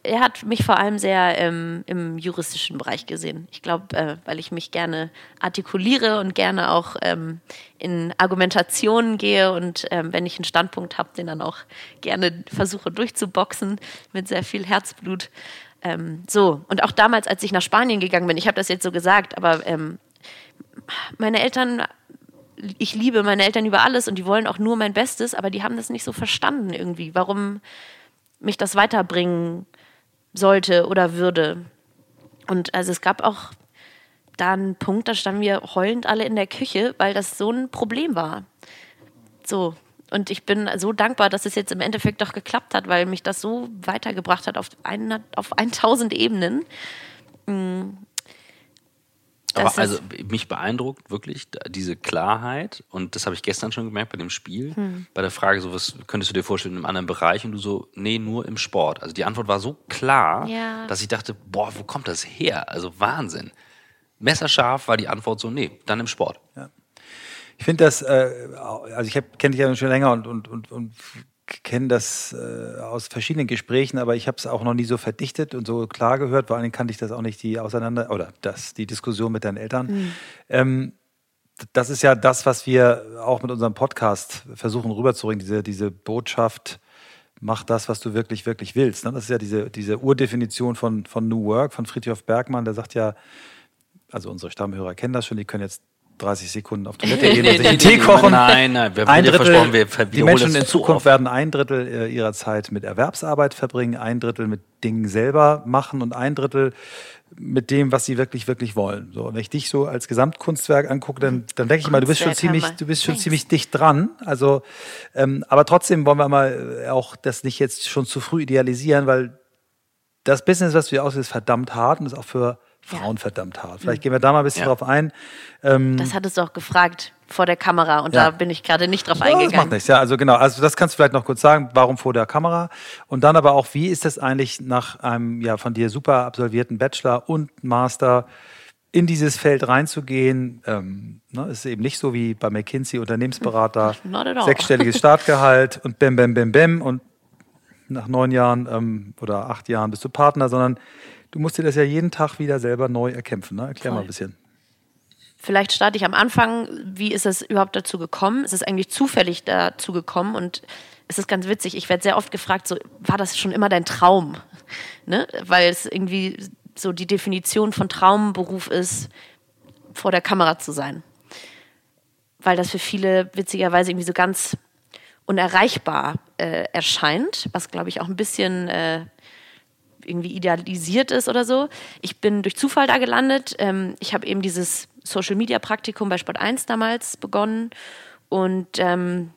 Er hat mich vor allem sehr ähm, im juristischen Bereich gesehen. Ich glaube, äh, weil ich mich gerne artikuliere und gerne auch ähm, in Argumentationen gehe und ähm, wenn ich einen Standpunkt habe, den dann auch gerne versuche durchzuboxen mit sehr viel Herzblut. Ähm, so, und auch damals, als ich nach Spanien gegangen bin, ich habe das jetzt so gesagt, aber ähm, meine Eltern ich liebe meine Eltern über alles und die wollen auch nur mein Bestes, aber die haben das nicht so verstanden irgendwie, warum mich das weiterbringen sollte oder würde. Und also es gab auch da einen Punkt, da standen wir heulend alle in der Küche, weil das so ein Problem war. So. Und ich bin so dankbar, dass es jetzt im Endeffekt doch geklappt hat, weil mich das so weitergebracht hat auf, ein, auf 1000 Ebenen. Aber also mich beeindruckt wirklich diese Klarheit und das habe ich gestern schon gemerkt bei dem Spiel, Hm. bei der Frage, so was könntest du dir vorstellen in einem anderen Bereich und du so, nee, nur im Sport. Also die Antwort war so klar, Ja. dass ich dachte, boah, wo kommt das her? Also Wahnsinn. Messerscharf war die Antwort so, nee, dann im Sport. Ich finde das, äh, also ich kenne dich ja schon länger und, und, und, und kenne das äh, aus verschiedenen Gesprächen, aber ich habe es auch noch nie so verdichtet und so klar gehört. Vor allen Dingen kannte ich das auch nicht, die Auseinander oder das, die Diskussion mit deinen Eltern. Ähm, das ist ja das, was wir auch mit unserem Podcast versuchen rüberzubringen, diese, diese Botschaft, mach das, was du wirklich, wirklich willst. ne? Das ist ja diese, diese Urdefinition von, von New Work von Friedhof Bergmann, der sagt ja, also unsere Stammhörer kennen das schon, die können jetzt 30 Sekunden auf <laughs> Toilette gehen und sich einen Tee kochen. Nein, nein, wir haben Ein dir Drittel, versprochen, wir die Menschen in zu Zukunft werden ein Drittel äh, ihrer Zeit mit Erwerbsarbeit verbringen, ein Drittel mit Dingen selber machen und ein Drittel mit dem, was sie wirklich, wirklich wollen. So, und wenn ich dich so als Gesamtkunstwerk angucke, dann, dann denke ich mal, du bist schon ziemlich, du bist schon Thanks. ziemlich dicht dran. Also, ähm, aber trotzdem wollen wir mal äh, auch das nicht jetzt schon zu früh idealisieren, weil das Business, was du hier ausführst, ist verdammt hart und ist auch für Frauen verdammt hart. Vielleicht gehen wir da mal ein bisschen Ja. drauf ein. Ähm, Das hattest du auch gefragt vor der Kamera und Ja. da bin ich gerade nicht drauf Ja, das macht eingegangen. nichts, ja. Also genau, also das kannst du vielleicht noch kurz sagen, warum vor der Kamera? Und dann aber auch, wie ist das eigentlich nach einem ja von dir super absolvierten Bachelor und Master in dieses Feld reinzugehen? Ähm, ne, ist eben nicht so wie bei McKinsey Unternehmensberater, <laughs> sechsstelliges Startgehalt und bam, bam, bam, bam und nach neun Jahren ähm, oder acht Jahren bist du Partner, sondern du musst dir das ja jeden Tag wieder selber neu erkämpfen. Ne? Erklär mal Voll. ein bisschen. Vielleicht starte ich am Anfang. Wie ist es überhaupt dazu gekommen? Es ist eigentlich zufällig dazu gekommen und es ist ganz witzig. Ich werde sehr oft gefragt, so, war das schon immer dein Traum? <laughs> Ne? Weil es irgendwie so die Definition von Traumberuf ist, vor der Kamera zu sein. Weil das für viele witzigerweise irgendwie so ganz unerreichbar äh, erscheint, was glaube ich auch ein bisschen äh, irgendwie idealisiert ist oder so. Ich bin durch Zufall da gelandet. Ähm, ich habe eben dieses Social Media Praktikum bei Sport 1 damals begonnen und ähm,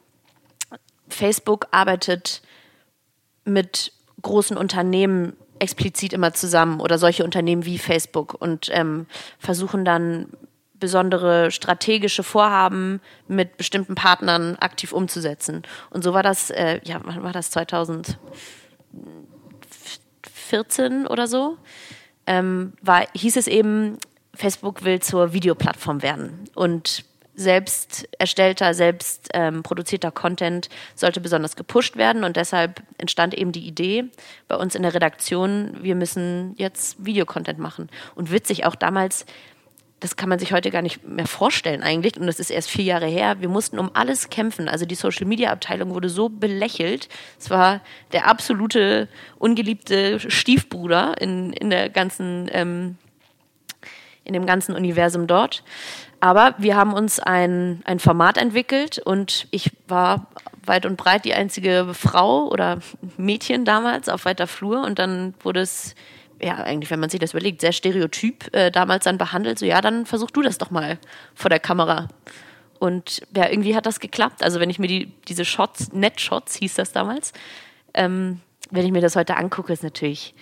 Facebook arbeitet mit großen Unternehmen explizit immer zusammen oder solche Unternehmen wie Facebook und ähm, versuchen dann besondere strategische Vorhaben mit bestimmten Partnern aktiv umzusetzen. Und so war das, äh, ja, wann war das 2014 oder so? Ähm, war, hieß es eben, Facebook will zur Videoplattform werden und selbst erstellter, selbst ähm, produzierter Content sollte besonders gepusht werden und deshalb entstand eben die Idee bei uns in der Redaktion, wir müssen jetzt Videocontent machen. Und witzig auch damals, das kann man sich heute gar nicht mehr vorstellen eigentlich und das ist erst vier Jahre her. Wir mussten um alles kämpfen. Also die Social Media Abteilung wurde so belächelt. Es war der absolute ungeliebte Stiefbruder in, in der ganzen ähm, in dem ganzen Universum dort. aber wir haben uns ein, ein Format entwickelt und ich war weit und breit die einzige Frau oder Mädchen damals auf weiter Flur und dann wurde es ja, eigentlich, wenn man sich das überlegt, sehr stereotyp äh, damals dann behandelt. So, ja, dann versuch du das doch mal vor der Kamera. Und ja, irgendwie hat das geklappt. Also, wenn ich mir die, diese Shots, Net-Shots hieß das damals, ähm, wenn ich mir das heute angucke, ist natürlich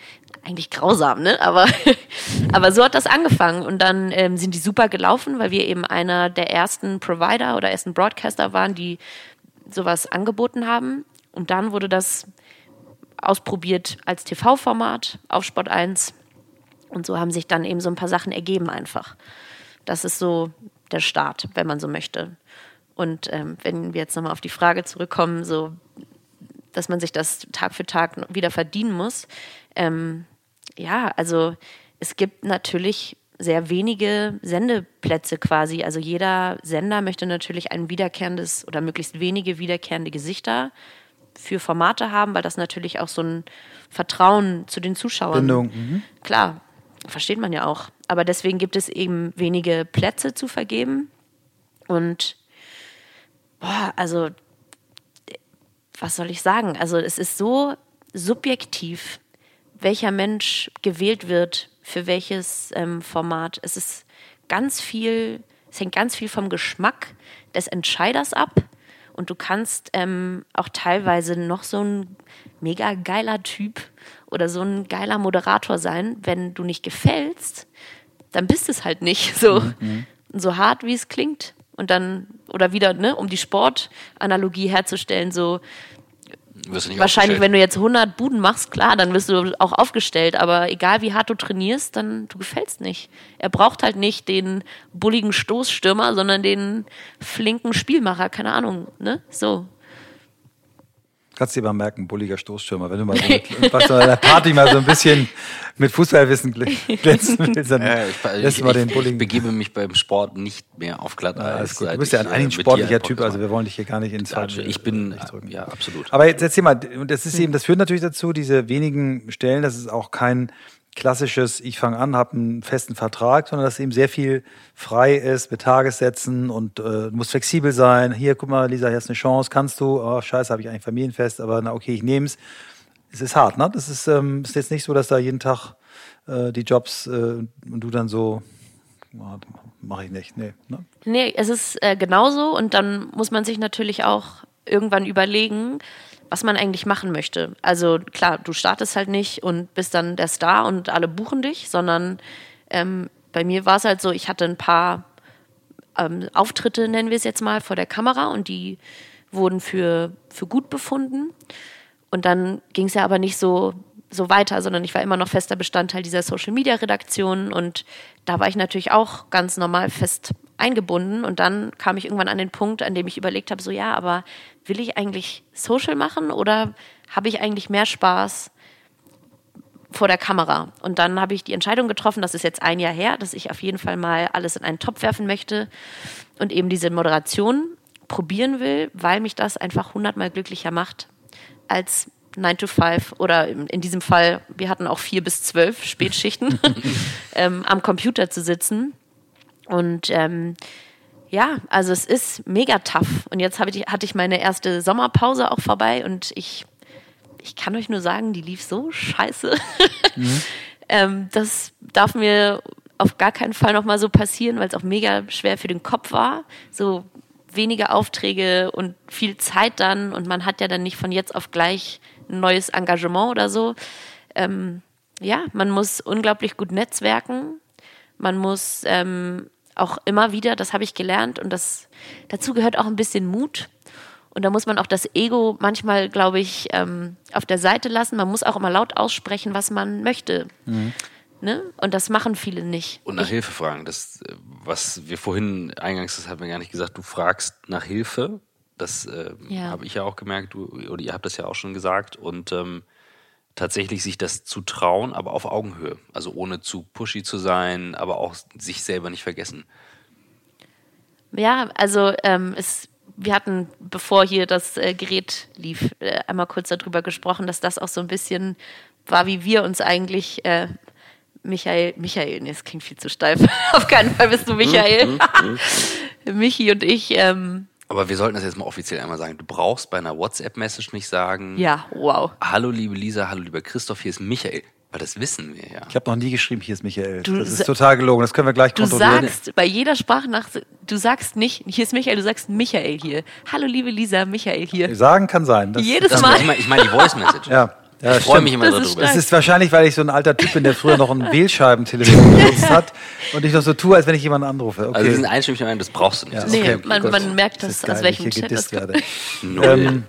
eigentlich grausam, ne? Aber, <laughs> aber so hat das angefangen. Und dann ähm, sind die super gelaufen, weil wir eben einer der ersten Provider oder ersten Broadcaster waren, die sowas angeboten haben. Und dann wurde das ausprobiert als TV-Format auf Sport 1. Und so haben sich dann eben so ein paar Sachen ergeben einfach. Das ist so der Start, wenn man so möchte. Und ähm, wenn wir jetzt nochmal auf die Frage zurückkommen, so, dass man sich das Tag für Tag wieder verdienen muss. Ähm, ja, also es gibt natürlich sehr wenige Sendeplätze quasi. Also jeder Sender möchte natürlich ein wiederkehrendes oder möglichst wenige wiederkehrende Gesichter für Formate haben, weil das natürlich auch so ein Vertrauen zu den Zuschauern. Bindung. Mhm. Klar, versteht man ja auch. Aber deswegen gibt es eben wenige Plätze zu vergeben. Und boah, also was soll ich sagen? Also es ist so subjektiv, welcher Mensch gewählt wird für welches ähm, Format. Es ist ganz viel, es hängt ganz viel vom Geschmack des Entscheiders ab. Und du kannst ähm, auch teilweise noch so ein mega geiler Typ oder so ein geiler Moderator sein. Wenn du nicht gefällst, dann bist es halt nicht <laughs> so, mhm. so hart, wie es klingt. Und dann, oder wieder, ne, um die Sportanalogie herzustellen, so, Wahrscheinlich, wenn du jetzt 100 Buden machst, klar, dann wirst du auch aufgestellt. Aber egal wie hart du trainierst, dann du gefällst nicht. Er braucht halt nicht den bulligen Stoßstürmer, sondern den flinken Spielmacher. Keine Ahnung, ne? So. Kannst du dir mal merken, bulliger Stoßstürmer. Wenn du mal so <laughs> mit, was der Party mal so ein bisschen mit Fußballwissen glänzen <laughs> willst, dann ja, ich, lässt ich, mal den bulligen. Ich begebe mich beim Sport nicht mehr auf Glatteis. Ja, du bist ja ein äh, eigentlich sportlicher Typ, also wir wollen dich hier gar nicht ins Falsche Ich bin, ja, absolut. Aber jetzt erzähl mal, das ist eben, das führt natürlich dazu, diese wenigen Stellen, das ist auch kein klassisches, ich fange an, habe einen festen Vertrag, sondern dass eben sehr viel frei ist mit Tagessätzen und äh, muss flexibel sein. Hier, guck mal, Lisa, hier ist eine Chance, kannst du? Oh, scheiße, habe ich eigentlich Familienfest, aber na okay, ich nehme es. Es ist hart, ne? Das ist, ähm, ist jetzt nicht so, dass da jeden Tag äh, die Jobs äh, und du dann so, oh, mache ich nicht, nee. Ne? Nee, es ist äh, genauso und dann muss man sich natürlich auch irgendwann überlegen, was man eigentlich machen möchte. Also klar, du startest halt nicht und bist dann der Star und alle buchen dich, sondern ähm, bei mir war es halt so, ich hatte ein paar ähm, Auftritte, nennen wir es jetzt mal, vor der Kamera und die wurden für, für gut befunden. Und dann ging es ja aber nicht so, so weiter, sondern ich war immer noch fester Bestandteil dieser Social Media Redaktion und da war ich natürlich auch ganz normal fest eingebunden und dann kam ich irgendwann an den Punkt, an dem ich überlegt habe, so ja, aber will ich eigentlich Social machen oder habe ich eigentlich mehr Spaß vor der Kamera? Und dann habe ich die Entscheidung getroffen, das ist jetzt ein Jahr her, dass ich auf jeden Fall mal alles in einen Topf werfen möchte und eben diese Moderation probieren will, weil mich das einfach hundertmal glücklicher macht als 9 to 5 oder in diesem Fall, wir hatten auch vier bis zwölf Spätschichten <laughs> ähm, am Computer zu sitzen und ähm, ja, also es ist mega tough. Und jetzt ich, hatte ich meine erste Sommerpause auch vorbei und ich, ich kann euch nur sagen, die lief so scheiße. Mhm. <laughs> ähm, das darf mir auf gar keinen Fall nochmal so passieren, weil es auch mega schwer für den Kopf war. So wenige Aufträge und viel Zeit dann und man hat ja dann nicht von jetzt auf gleich ein neues Engagement oder so. Ähm, ja, man muss unglaublich gut netzwerken. Man muss ähm, auch immer wieder, das habe ich gelernt und das dazu gehört auch ein bisschen Mut. Und da muss man auch das Ego manchmal, glaube ich, ähm, auf der Seite lassen. Man muss auch immer laut aussprechen, was man möchte. Mhm. Ne? Und das machen viele nicht. Und nach ich, Hilfe fragen. Das, was wir vorhin eingangs, das hat mir gar nicht gesagt, du fragst nach Hilfe. Das äh, ja. habe ich ja auch gemerkt, du, oder ihr habt das ja auch schon gesagt. Und ähm, tatsächlich sich das zu trauen, aber auf Augenhöhe. Also ohne zu pushy zu sein, aber auch sich selber nicht vergessen. Ja, also ähm, es, wir hatten, bevor hier das äh, Gerät lief, äh, einmal kurz darüber gesprochen, dass das auch so ein bisschen war, wie wir uns eigentlich äh, Michael, Michael, nee, das klingt viel zu steif. <laughs> Auf keinen Fall bist du Michael. <laughs> Michi und ich, ähm, Aber wir sollten das jetzt mal offiziell einmal sagen. Du brauchst bei einer WhatsApp-Message nicht sagen, ja, wow. hallo liebe Lisa, hallo lieber Christoph, hier ist Michael. Weil das wissen wir ja. Ich habe noch nie geschrieben, hier ist Michael. Du das ist total gelogen. Das können wir gleich Du kontrollieren. sagst bei jeder Sprachnachricht, du sagst nicht, hier ist Michael, du sagst Michael hier. Hallo liebe Lisa, Michael hier. Sagen kann sein. Das, Jedes Das, Mal. ich meine ich mein die Voice-Message. Ja. Ja, ich freue mich immer Das ist darüber. Das ist wahrscheinlich, weil ich so ein alter Typ bin, der früher noch ein Wählscheibentelefon <laughs> benutzt hat und ich noch so tue, als wenn ich jemanden anrufe. Okay. Also diesen einstimmig meinen, das brauchst du nicht. Ja, Das ist Nee, okay, man, man merkt Das das, aus welchem Chat das werde. Ähm,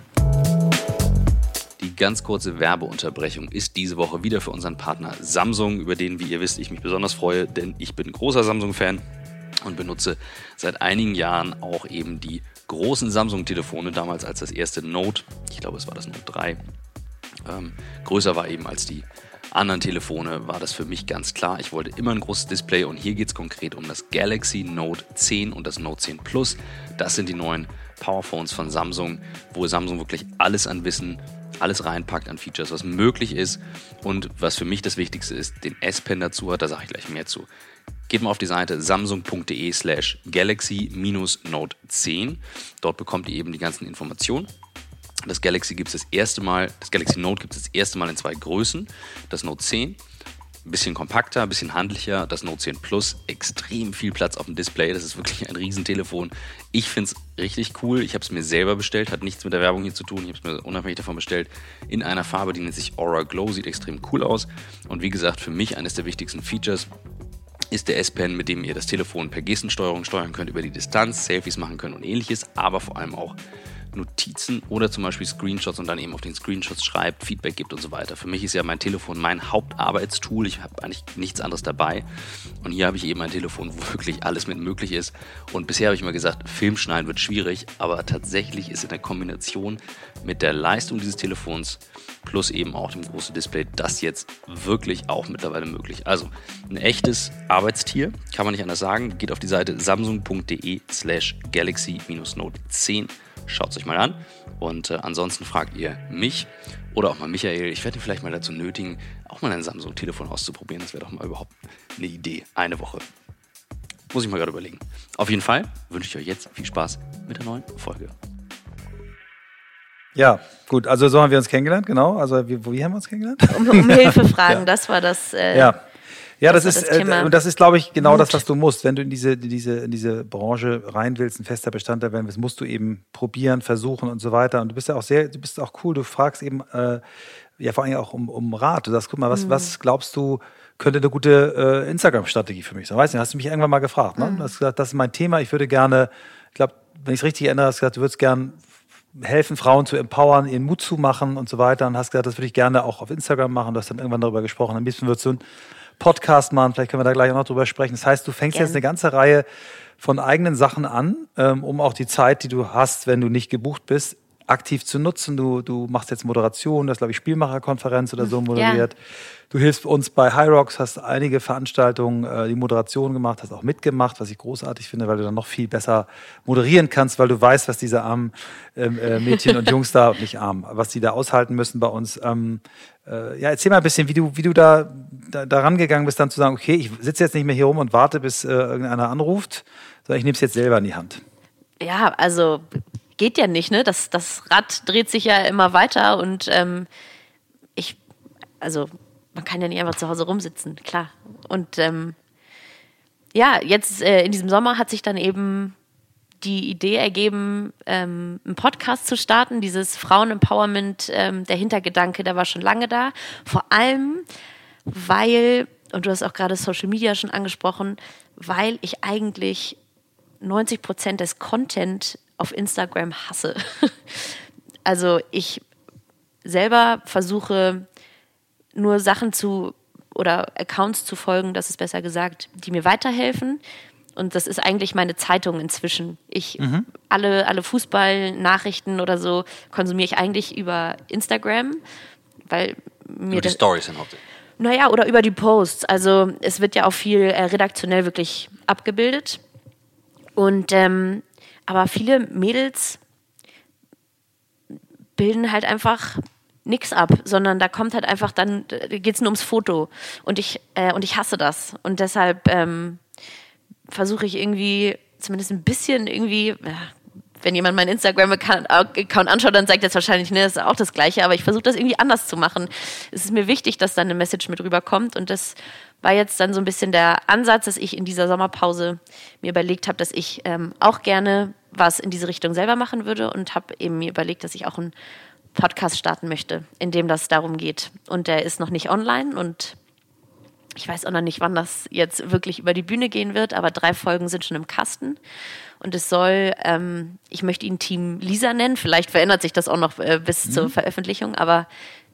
Die ganz kurze Werbeunterbrechung ist diese Woche wieder für unseren Partner Samsung, über den, wie ihr wisst, ich mich besonders freue, denn ich bin großer Samsung-Fan und benutze seit einigen Jahren auch eben die großen Samsung-Telefone, damals als das erste Note, ich glaube es war das Note 3, ähm, größer war eben als die anderen Telefone, war das für mich ganz klar. Ich wollte immer ein großes Display und hier geht es konkret um das Galaxy Note 10 und das Note 10 Plus. Das sind die neuen Powerphones von Samsung, wo Samsung wirklich alles an Wissen, alles reinpackt an Features, was möglich ist und was für mich das Wichtigste ist, den S-Pen dazu hat, da sage ich gleich mehr zu. Geht mal auf die Seite samsung.de slash galaxy-note 10. Dort bekommt ihr eben die ganzen Informationen. Das Galaxy gibt es das erste Mal, das Galaxy Note gibt es das erste Mal in zwei Größen. Das Note 10, ein bisschen kompakter, ein bisschen handlicher. Das Note 10 Plus, extrem viel Platz auf dem Display. Das ist wirklich ein Riesentelefon. Ich finde es richtig cool. Ich habe es mir selber bestellt, hat nichts mit der Werbung hier zu tun. Ich habe es mir unabhängig davon bestellt. In einer Farbe, die nennt sich Aura Glow, sieht extrem cool aus. Und wie gesagt, für mich eines der wichtigsten Features ist der S-Pen, mit dem ihr das Telefon per Gestensteuerung steuern könnt über die Distanz, Selfies machen könnt und ähnliches, aber vor allem auch Notizen oder zum Beispiel Screenshots und dann eben auf den Screenshots schreibt, Feedback gibt und so weiter. Für mich ist ja mein Telefon mein Hauptarbeitstool. Ich habe eigentlich nichts anderes dabei. Und hier habe ich eben ein Telefon, wo <laughs> wirklich alles mit möglich ist. Und bisher habe ich immer gesagt, Filmschneiden wird schwierig, aber tatsächlich ist in der Kombination mit der Leistung dieses Telefons plus eben auch dem großen Display das jetzt wirklich auch mittlerweile möglich. Also ein echtes Arbeitstier, kann man nicht anders sagen. Geht auf die Seite samsung.de slash galaxy-note 10. Schaut es euch mal an. Und äh, ansonsten fragt ihr mich oder auch mal Michael. Ich werde ihn vielleicht mal dazu nötigen, auch mal ein Samsung-Telefon auszuprobieren. Das wäre doch mal überhaupt eine Idee. Eine Woche. Muss ich mal gerade überlegen. Auf jeden Fall wünsche ich euch jetzt viel Spaß mit der neuen Folge. ja, gut. Also so haben wir uns kennengelernt, genau. Also wie, wie haben wir uns kennengelernt? Um, um Hilfe fragen, <laughs> das war das. Äh, Ja. Ja, das, Das ist, das Thema äh, und das ist, glaube ich, genau Mut. das, was du musst. Wenn du in diese, in diese, in diese Branche rein willst, ein fester Bestandteil werden willst, musst du eben probieren, versuchen und so weiter. Und du bist ja auch sehr, du bist auch cool, du fragst eben, äh, ja, vor allem auch um, um Rat. Du sagst, guck mal, was, was glaubst du, könnte eine gute äh, Instagram-Strategie für mich sein? Weißt du, hast du mich irgendwann mal gefragt, ne? Du hast gesagt, das ist mein Thema, ich würde gerne, ich glaube, wenn ich es richtig erinnere, hast du gesagt, du würdest gern helfen, Frauen zu empowern, ihren Mut zu machen und so weiter. Und hast gesagt, das würde ich gerne auch auf Instagram machen. Du hast dann irgendwann darüber gesprochen. Am liebsten würdest du einen Podcast machen. Vielleicht können wir da gleich auch noch drüber sprechen. Das heißt, du fängst Gern. jetzt eine ganze Reihe von eigenen Sachen an, ähm, um auch die Zeit, die du hast, wenn du nicht gebucht bist, aktiv zu nutzen. Du, du machst jetzt Moderation, du hast, glaube ich, Spielmacherkonferenz oder so moderiert. Du hilfst uns bei High Rocks, hast einige Veranstaltungen, äh, die Moderation gemacht, hast auch mitgemacht, was ich großartig finde, weil du dann noch viel besser moderieren kannst, weil du weißt, was diese armen ähm, äh, Mädchen und Jungs da, nicht arm, was die da aushalten müssen bei uns. Ähm, äh, ja, erzähl mal ein bisschen, wie du, wie du da, da, da rangegangen bist, dann zu sagen, okay, ich sitze jetzt nicht mehr hier rum und warte, bis äh, irgendeiner anruft, sondern ich nehme es jetzt selber in die Hand. ja, also geht ja nicht, ne? Das, das Rad dreht sich ja immer weiter und ähm, ich, also man kann ja nicht einfach zu Hause rumsitzen, klar. Und ähm, ja, jetzt äh, in diesem Sommer hat sich dann eben die Idee ergeben, ähm, einen Podcast zu starten. Dieses Frauen-Empowerment, ähm, der Hintergedanke, der war schon lange da. Vor allem, weil, und du hast auch gerade Social Media schon angesprochen, weil ich eigentlich 90 Prozent des Content auf Instagram hasse. <laughs> Also ich selber versuche nur Sachen zu oder Accounts zu folgen, das ist besser gesagt, die mir weiterhelfen. Und das ist eigentlich meine Zeitung inzwischen. Ich alle, alle Fußballnachrichten oder so konsumiere ich eigentlich über Instagram, weil mir Über die Stories sind hauptsächlich. naja, oder über die Posts. Also es wird ja auch viel äh, redaktionell wirklich abgebildet. Und ähm, aber viele Mädels bilden halt einfach nix ab, sondern da kommt halt einfach dann, da geht es nur ums Foto. Und ich, äh, und ich hasse das. Und deshalb ähm, versuche ich irgendwie, zumindest ein bisschen irgendwie, ja, wenn jemand meinen Instagram-Account anschaut, dann sagt jetzt wahrscheinlich, ne, das ist auch das Gleiche, aber ich versuche das irgendwie anders zu machen. Es ist mir wichtig, dass dann eine Message mit rüberkommt und das war jetzt dann so ein bisschen der Ansatz, dass ich in dieser Sommerpause mir überlegt habe, dass ich ähm, auch gerne was in diese Richtung selber machen würde und habe eben mir überlegt, dass ich auch einen Podcast starten möchte, in dem das darum geht. Und der ist noch nicht online und ich weiß auch noch nicht, wann das jetzt wirklich über die Bühne gehen wird, aber drei Folgen sind schon im Kasten. Und es soll, ähm, ich möchte ihn Team Lisa nennen, vielleicht verändert sich das auch noch äh, bis mhm. zur Veröffentlichung, aber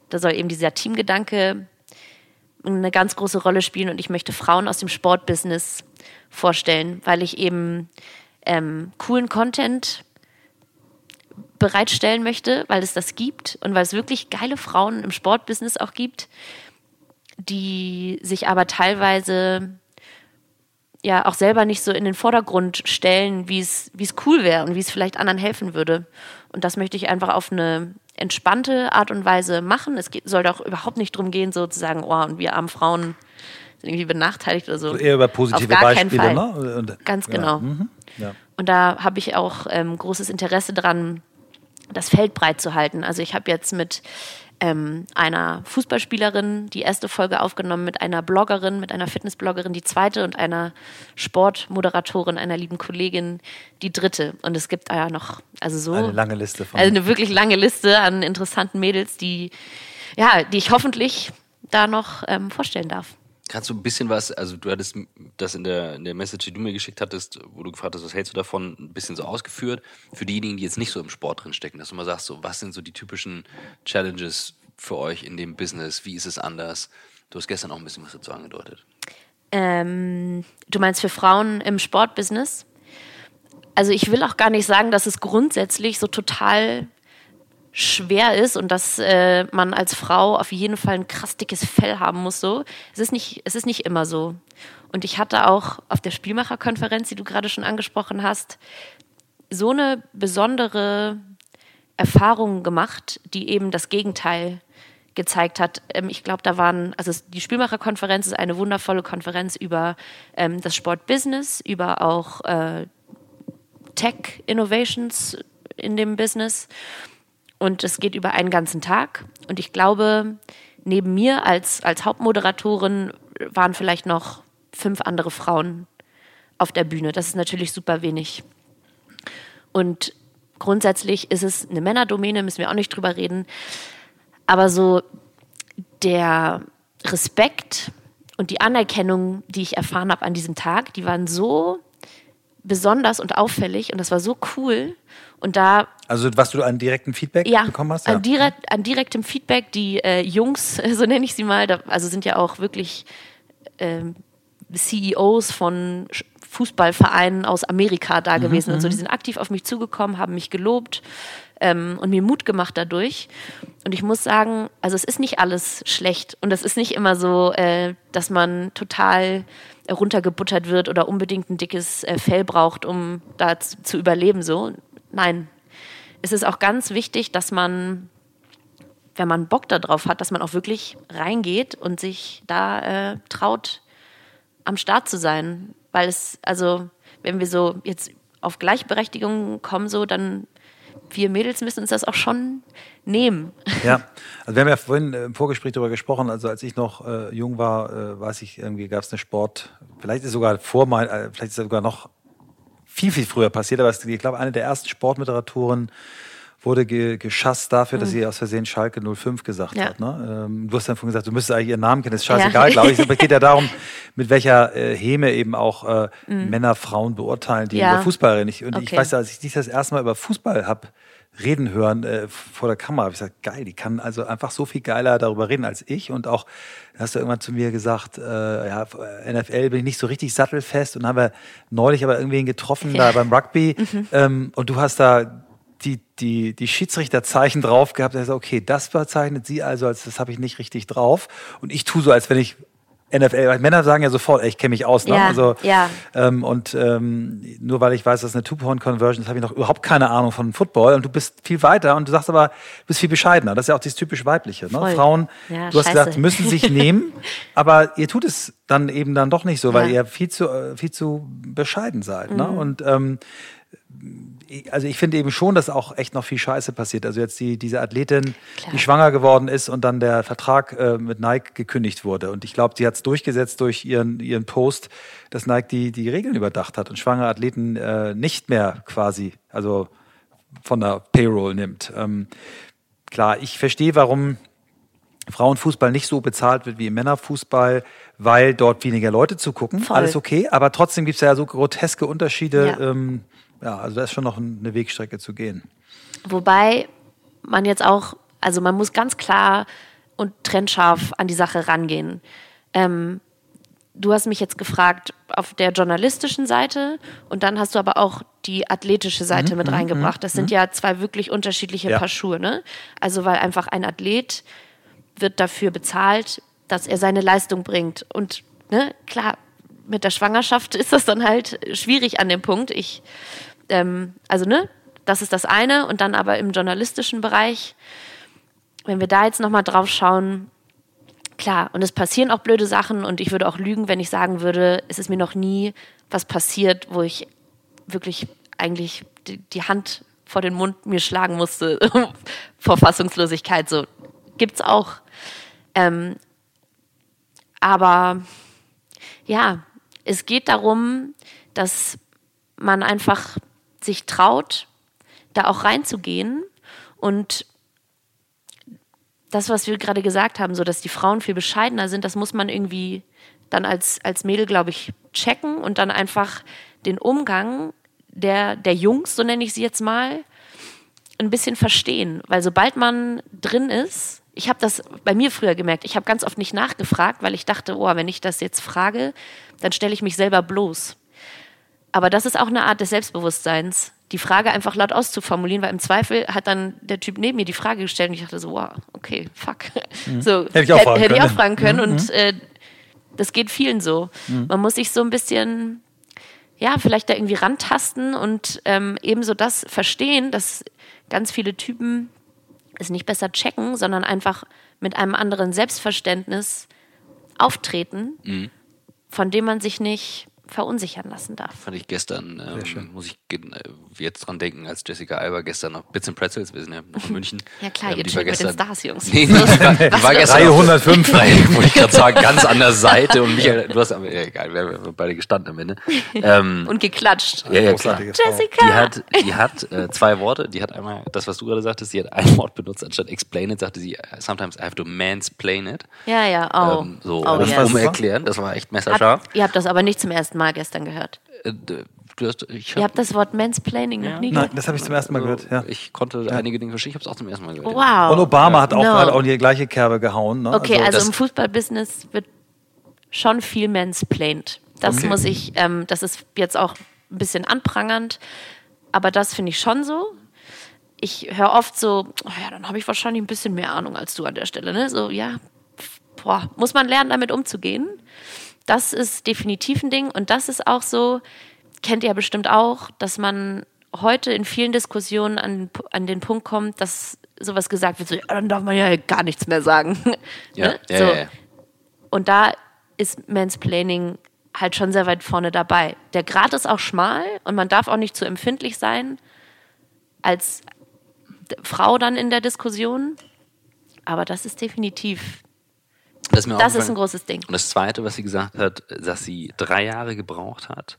da soll eben dieser Teamgedanke eine ganz große Rolle spielen und ich möchte Frauen aus dem Sportbusiness vorstellen, weil ich eben ähm, coolen Content bereitstellen möchte, weil es das gibt und weil es wirklich geile Frauen im Sportbusiness auch gibt, die sich aber teilweise ja auch selber nicht so in den Vordergrund stellen, wie es, wie es cool wäre und wie es vielleicht anderen helfen würde. Und das möchte ich einfach auf eine entspannte Art und Weise machen. Es geht, soll doch überhaupt nicht darum gehen, sozusagen, oh, und wir armen Frauen sind irgendwie benachteiligt oder so. Also eher über positive Auf gar Beispiele, keinen ne? Fall. Und, Ganz ja. genau. Mhm. Ja. Und da habe ich auch ähm, großes Interesse dran, das Feld breit zu halten. Also ich habe jetzt mit ähm, einer Fußballspielerin die erste Folge aufgenommen, mit einer Bloggerin, mit einer Fitnessbloggerin die zweite und einer Sportmoderatorin, einer lieben Kollegin die dritte. Und es gibt ja noch, also so. Eine lange Liste von. Also eine wirklich lange Liste an interessanten Mädels, die, ja, die ich hoffentlich da noch ähm, vorstellen darf. Kannst du ein bisschen was, also du hattest das in der, in der Message, die du mir geschickt hattest, wo du gefragt hast, was hältst du davon, ein bisschen so ausgeführt. Für diejenigen, die jetzt nicht so im Sport drin stecken, dass du mal sagst, so, was sind so die typischen Challenges für euch in dem Business? Wie ist es anders? Du hast gestern auch ein bisschen was dazu angedeutet. Ähm, du meinst für Frauen im Sportbusiness? Also ich will auch gar nicht sagen, dass es grundsätzlich so total schwer ist und dass äh, man als Frau auf jeden Fall ein krass dickes Fell haben muss. So, es ist nicht, es ist nicht immer so. Und ich hatte auch auf der Spielmacherkonferenz, die du gerade schon angesprochen hast, so eine besondere Erfahrung gemacht, die eben das Gegenteil gezeigt hat. Ähm, ich glaube, da waren, also die Spielmacherkonferenz ist eine wundervolle Konferenz über ähm, das Sportbusiness, über auch äh, Tech Innovations in dem Business. Und es geht über einen ganzen Tag. Und ich glaube, neben mir als, als Hauptmoderatorin waren vielleicht noch fünf andere Frauen auf der Bühne. Das ist natürlich super wenig. Und grundsätzlich ist es eine Männerdomäne, müssen wir auch nicht drüber reden. Aber so der Respekt und die Anerkennung, die ich erfahren habe an diesem Tag, die waren so besonders und auffällig und das war so cool. Und da Also was du an direktem Feedback ja, bekommen hast? An, direkt, an direktem Feedback, die äh, Jungs, <laughs> so nenne ich sie mal, da, also sind ja auch wirklich ähm, CEOs von Fußballvereinen aus Amerika da gewesen und so. Die sind aktiv auf mich zugekommen, haben mich gelobt ähm, und mir Mut gemacht dadurch. Und ich muss sagen, also es ist nicht alles schlecht und es ist nicht immer so, äh, dass man total runtergebuttert wird oder unbedingt ein dickes äh, Fell braucht, um da zu, überleben. So, nein. Es ist auch ganz wichtig, dass man, wenn man Bock darauf hat, dass man auch wirklich reingeht und sich da äh, traut, am Start zu sein. Weil es, also, wenn wir so jetzt auf Gleichberechtigung kommen, so, dann wir Mädels müssen uns das auch schon nehmen. Ja, also wir haben ja vorhin äh, im Vorgespräch darüber gesprochen, also als ich noch äh, jung war, äh, weiß ich, irgendwie gab es eine Sport, vielleicht ist sogar vor mein, äh, vielleicht ist sogar noch viel, viel früher passiert, aber ich glaube, eine der ersten Sportmoderatoren wurde ge geschasst dafür, dass sie aus Versehen Schalke 05 gesagt Ja. hat. Ne? Ähm, du hast dann vorhin gesagt, du müsstest eigentlich ihren Namen kennen, ist scheißegal, Ja. glaube ich. Aber es geht ja darum, <laughs> mit welcher äh, Häme eben auch äh, Männer Frauen beurteilen, die Mhm. Ja. über Fußball reden. Ich, und ich Okay. weiß, als ich dich das erste Mal über Fußball hab reden hören äh, vor der Kamera, habe ich gesagt, geil, die kann also einfach so viel geiler darüber reden als ich. Und auch, hast du irgendwann zu mir gesagt, äh, ja, NFL bin ich nicht so richtig sattelfest und haben wir neulich aber irgendwen getroffen da beim Rugby. Ähm, und du hast da die, die, die Schiedsrichterzeichen drauf gehabt. Er sagt, okay, das bezeichnet sie also als, das habe ich nicht richtig drauf. Und ich tue so, als wenn ich NFL, weil Männer sagen ja sofort, ey, ich kenne mich aus. Ne? Ja, also, ja. Ähm, und ähm, nur weil ich weiß, dass eine Two-Point-Conversion ist, habe ich noch überhaupt keine Ahnung von Football. Und du bist viel weiter und du sagst aber, du bist viel bescheidener. Das ist ja auch dieses typisch Weibliche. Ne? Voll. Frauen, Ja, du hast scheiße. gesagt, müssen sich nehmen, <laughs> aber ihr tut es dann eben dann doch nicht so, weil Ja. ihr viel zu, äh, viel zu bescheiden seid. Ne? Mhm. Und ähm, also ich finde eben schon, dass auch echt noch viel Scheiße passiert. Also jetzt die, diese Athletin, Klar. die schwanger geworden ist und dann der Vertrag äh, mit Nike gekündigt wurde. Und ich glaube, sie hat es durchgesetzt durch ihren, ihren Post, dass Nike die, die Regeln überdacht hat und schwangere Athleten äh, nicht mehr quasi, also von der Payroll nimmt. Ähm, klar, ich verstehe, warum Frauenfußball nicht so bezahlt wird wie im Männerfußball, weil dort weniger Leute zugucken. Voll. Alles okay, aber trotzdem gibt es ja so groteske Unterschiede. Ja. Ähm, ja, also da ist schon noch eine Wegstrecke zu gehen. Wobei man jetzt auch, also man muss ganz klar und trennscharf an die Sache rangehen. Ähm, du hast mich jetzt gefragt auf der journalistischen Seite und dann hast du aber auch die athletische Seite mit reingebracht. Das sind ja zwei wirklich unterschiedliche Ja. Paar Schuhe. Ne? Also weil einfach ein Athlet wird dafür bezahlt, dass er seine Leistung bringt. Und ne, klar, mit der Schwangerschaft <laughs> ist das dann halt schwierig an dem Punkt. Ich, ähm, also ne, das ist das eine. Und dann aber im journalistischen Bereich, wenn wir da jetzt nochmal drauf schauen, klar, und es passieren auch blöde Sachen und ich würde auch lügen, wenn ich sagen würde, es ist mir noch nie was passiert, wo ich wirklich eigentlich die, die Hand vor den Mund mir schlagen musste <laughs> vor Fassungslosigkeit. So gibt's auch. Ähm, aber ja, es geht darum, dass man einfach sich traut, da auch reinzugehen und das, was wir gerade gesagt haben, so dass die Frauen viel bescheidener sind, das muss man irgendwie dann als, als Mädel, glaube ich, checken und dann einfach den Umgang der, der Jungs, so nenne ich sie jetzt mal, ein bisschen verstehen. Weil sobald man drin ist, ich habe das bei mir früher gemerkt, ich habe ganz oft nicht nachgefragt, weil ich dachte, oh, wenn ich das jetzt frage, dann stelle ich mich selber bloß. Aber das ist auch eine Art des Selbstbewusstseins, die Frage einfach laut auszuformulieren, weil im Zweifel hat dann der Typ neben mir die Frage gestellt und ich dachte so, wow, okay, fuck. So, Mhm. Hätte ich auch fragen hätte ich auch können. Mhm. fragen können und äh, das geht vielen so. Man muss sich so ein bisschen, ja, vielleicht da irgendwie rantasten und ähm, ebenso das verstehen, dass ganz viele Typen es nicht besser checken, sondern einfach mit einem anderen Selbstverständnis auftreten, von dem man sich nicht verunsichern lassen darf. Fand ich gestern, ähm, muss ich äh, jetzt dran denken, als Jessica Alba gestern noch Bits and Pretzels, wir sind ja noch in <laughs> München. Ja klar, ähm, ihr chillt mit den gestern- Stars, Jungs. Nee, nee, die war, <laughs> die war gestern Reihe auf- 105. Reihe, wollte ich gerade sagen, ganz an der Seite und Michael, du hast aber, ja, egal, wir haben beide gestanden am Ende. Ähm, <laughs> Und geklatscht. ja, ja, klar. Jessica! Die hat, die hat äh, zwei Worte. Die hat einmal das, was du gerade sagtest, die hat ein Wort benutzt, anstatt explain it, sagte sie, sometimes I have to mansplain it. Ja, ja, oh. Ähm, so, oh das yes. war um super. erklären, das war echt messerscharf. Habt, ihr habt das aber nicht zum ersten Mal gestern gehört. Äh, hast, ich Ihr hab, habt das Wort Mansplaining noch nie Nein, gehört. das habe ich zum ersten Mal also, gehört. Ja. Ich konnte einige Dinge verstehen, ich habe es auch zum ersten Mal gehört. Wow. Und Obama hat auch, No. hat auch die gleiche Kerbe gehauen. Ne? Okay, also, das- im Fußballbusiness wird schon viel mansplained. Das Okay. muss ich, ähm, das ist jetzt auch ein bisschen anprangernd, aber das finde ich schon so. Ich höre oft so, oh ja, dann habe ich wahrscheinlich ein bisschen mehr Ahnung als du an der Stelle. Ne? So, ja, boah, muss man lernen, damit umzugehen. Das ist definitiv ein Ding und das ist auch so, kennt ihr ja bestimmt auch, dass man heute in vielen Diskussionen an, an den Punkt kommt, dass sowas gesagt wird, so, ja, dann darf man ja gar nichts mehr sagen. <laughs> Ja, Ne? ja, so. ja. Und da ist Mansplaining halt schon sehr weit vorne dabei. Der Grad ist auch schmal und man darf auch nicht zu empfindlich sein als Frau dann in der Diskussion. Aber das ist definitiv, Das ist, mir das ist ein großes Ding. Und das Zweite, was sie gesagt hat, dass sie drei Jahre gebraucht hat,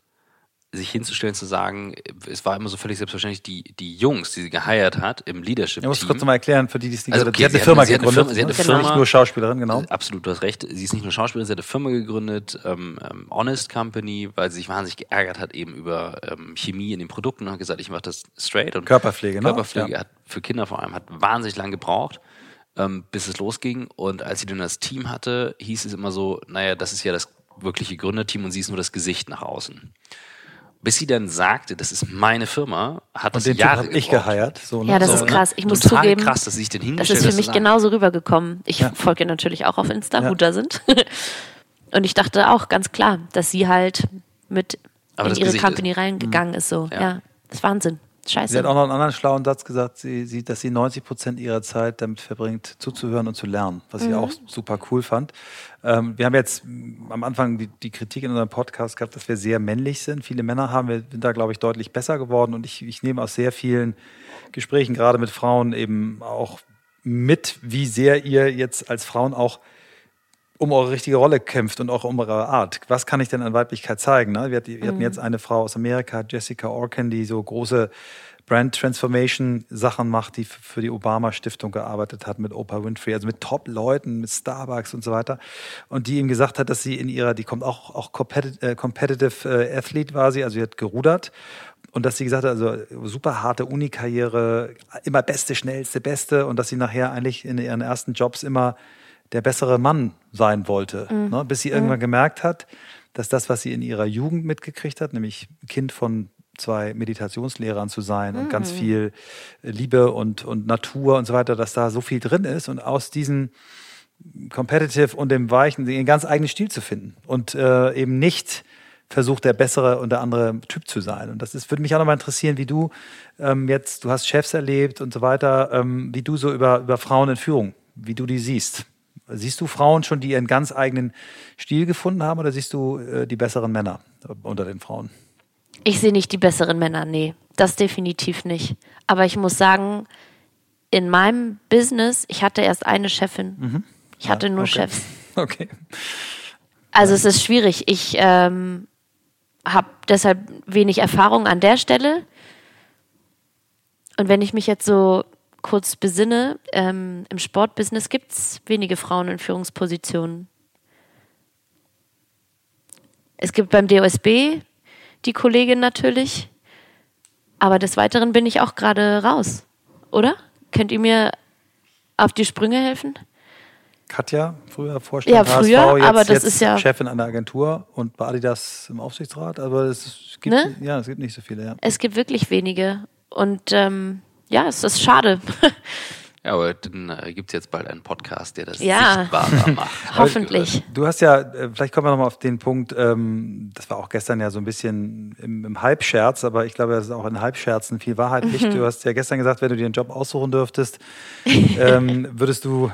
sich hinzustellen, zu sagen, es war immer so völlig selbstverständlich, die, die Jungs, die sie geheiert hat im Ich muss kurz nochmal erklären, für die, die es nicht Also, okay, haben. Sie hat sie eine hat- Firma sie hat eine gegründet. Firma- sie hat eine ne? Firma. Nicht nur Schauspielerin, genau. Absolut, du hast recht. Sie ist nicht nur Schauspielerin, sie hat eine Firma gegründet, ähm, ähm, Honest Company, weil sie sich wahnsinnig geärgert hat eben über ähm, Chemie in den Produkten und hat gesagt, ich mache das straight. Und Körperpflege, ne? Körperpflege Ja. hat für Kinder vor allem hat wahnsinnig lang gebraucht, ähm, bis es losging. Und als sie dann das Team hatte, hieß es immer so, naja, das ist ja das wirkliche Gründerteam und sie ist nur das Gesicht nach außen. Bis sie dann sagte, das ist meine Firma, hat Und das den Typ Jahre habe ich geheiert. So, ne? Ja, das so, ist ne? krass. Ich muss Total zugeben, krass, dass sie sich den das ist für mich genauso rübergekommen. Ich Ja. folge natürlich auch auf Insta, Ja. da sind. <laughs> und ich dachte auch ganz klar, dass sie halt mit Aber in ihre Gesicht Company ist- Mhm. reingegangen ist. So, Ja. ja. das ist Wahnsinn. Scheiße. Sie hat auch noch einen anderen schlauen Satz gesagt, sie, sie, dass sie 90 Prozent ihrer Zeit damit verbringt, zuzuhören und zu lernen, was ich auch super cool fand. Ähm, wir haben jetzt am Anfang die, die Kritik in unserem Podcast gehabt, dass wir sehr männlich sind. Viele Männer haben, wir sind da, glaube ich, deutlich besser geworden und ich, ich nehme aus sehr vielen Gesprächen, gerade mit Frauen, eben auch mit, wie sehr ihr jetzt als Frauen auch um eure richtige Rolle kämpft und auch um eure Art. Was kann ich denn an Weiblichkeit zeigen? Ne? Wir, hatten, wir hatten jetzt eine Frau aus Amerika, Jessica Orkin, die so große Brand Transformation Sachen macht, die für die Obama Stiftung gearbeitet hat mit Oprah Winfrey, also mit Top-Leuten, mit Starbucks und so weiter. Und die ihm gesagt hat, dass sie in ihrer, die kommt auch, auch competitive, äh, competitive äh, Athlete war sie, also sie hat gerudert. Und dass sie gesagt hat, also super harte Uni-Karriere, immer beste, schnellste, beste und dass sie nachher eigentlich in ihren ersten Jobs immer der bessere Mann sein wollte. Ne? Bis sie irgendwann gemerkt hat, dass das, was sie in ihrer Jugend mitgekriegt hat, nämlich Kind von zwei Meditationslehrern zu sein und ganz viel Liebe und, und Natur und so weiter, dass da so viel drin ist und aus diesen Competitive und dem Weichen ihren ganz eigenen Stil zu finden und äh, eben nicht versucht, der bessere und der andere Typ zu sein. Und das ist, würde mich auch nochmal interessieren, wie du ähm, jetzt, du hast Chefs erlebt und so weiter, ähm, wie du so über, über Frauen in Führung, wie du die siehst. Siehst du Frauen schon, die ihren ganz eigenen Stil gefunden haben oder siehst du äh, die besseren Männer unter den Frauen? Ich sehe nicht die besseren Männer, nee, das definitiv nicht. Aber ich muss sagen, in meinem Business, ich hatte erst eine Chefin. Ich hatte nur okay. Chefs. <laughs> Okay. Also es ist schwierig. Ich ähm, habe deshalb wenig Erfahrung an der Stelle. Und wenn ich mich jetzt so kurz besinne, ähm, im Sportbusiness gibt es wenige Frauen in Führungspositionen. Es gibt beim DOSB die Kollegin natürlich, aber des Weiteren bin ich auch gerade raus, oder? Könnt ihr mir auf die Sprünge helfen? Katja, früher Vorstand Ja, früher, HSV, jetzt, aber das jetzt ist ja- Chefin einer Agentur und bei Adidas im Aufsichtsrat. Aber es gibt, Ne? ja, es gibt nicht so viele. Ja. Es gibt wirklich wenige. Und ähm, ja, es ist schade. <laughs> Ja, aber dann äh, gibt es jetzt bald einen Podcast, der das Ja. sichtbarer macht. <laughs> Hoffentlich. Du hast ja, äh, vielleicht kommen wir nochmal auf den Punkt, ähm, das war auch gestern ja so ein bisschen im, im Halbscherz, aber ich glaube, das ist auch in Halbscherzen viel Wahrheit Mhm. nicht. Du hast ja gestern gesagt, wenn du dir einen Job aussuchen dürftest, ähm, <laughs> würdest du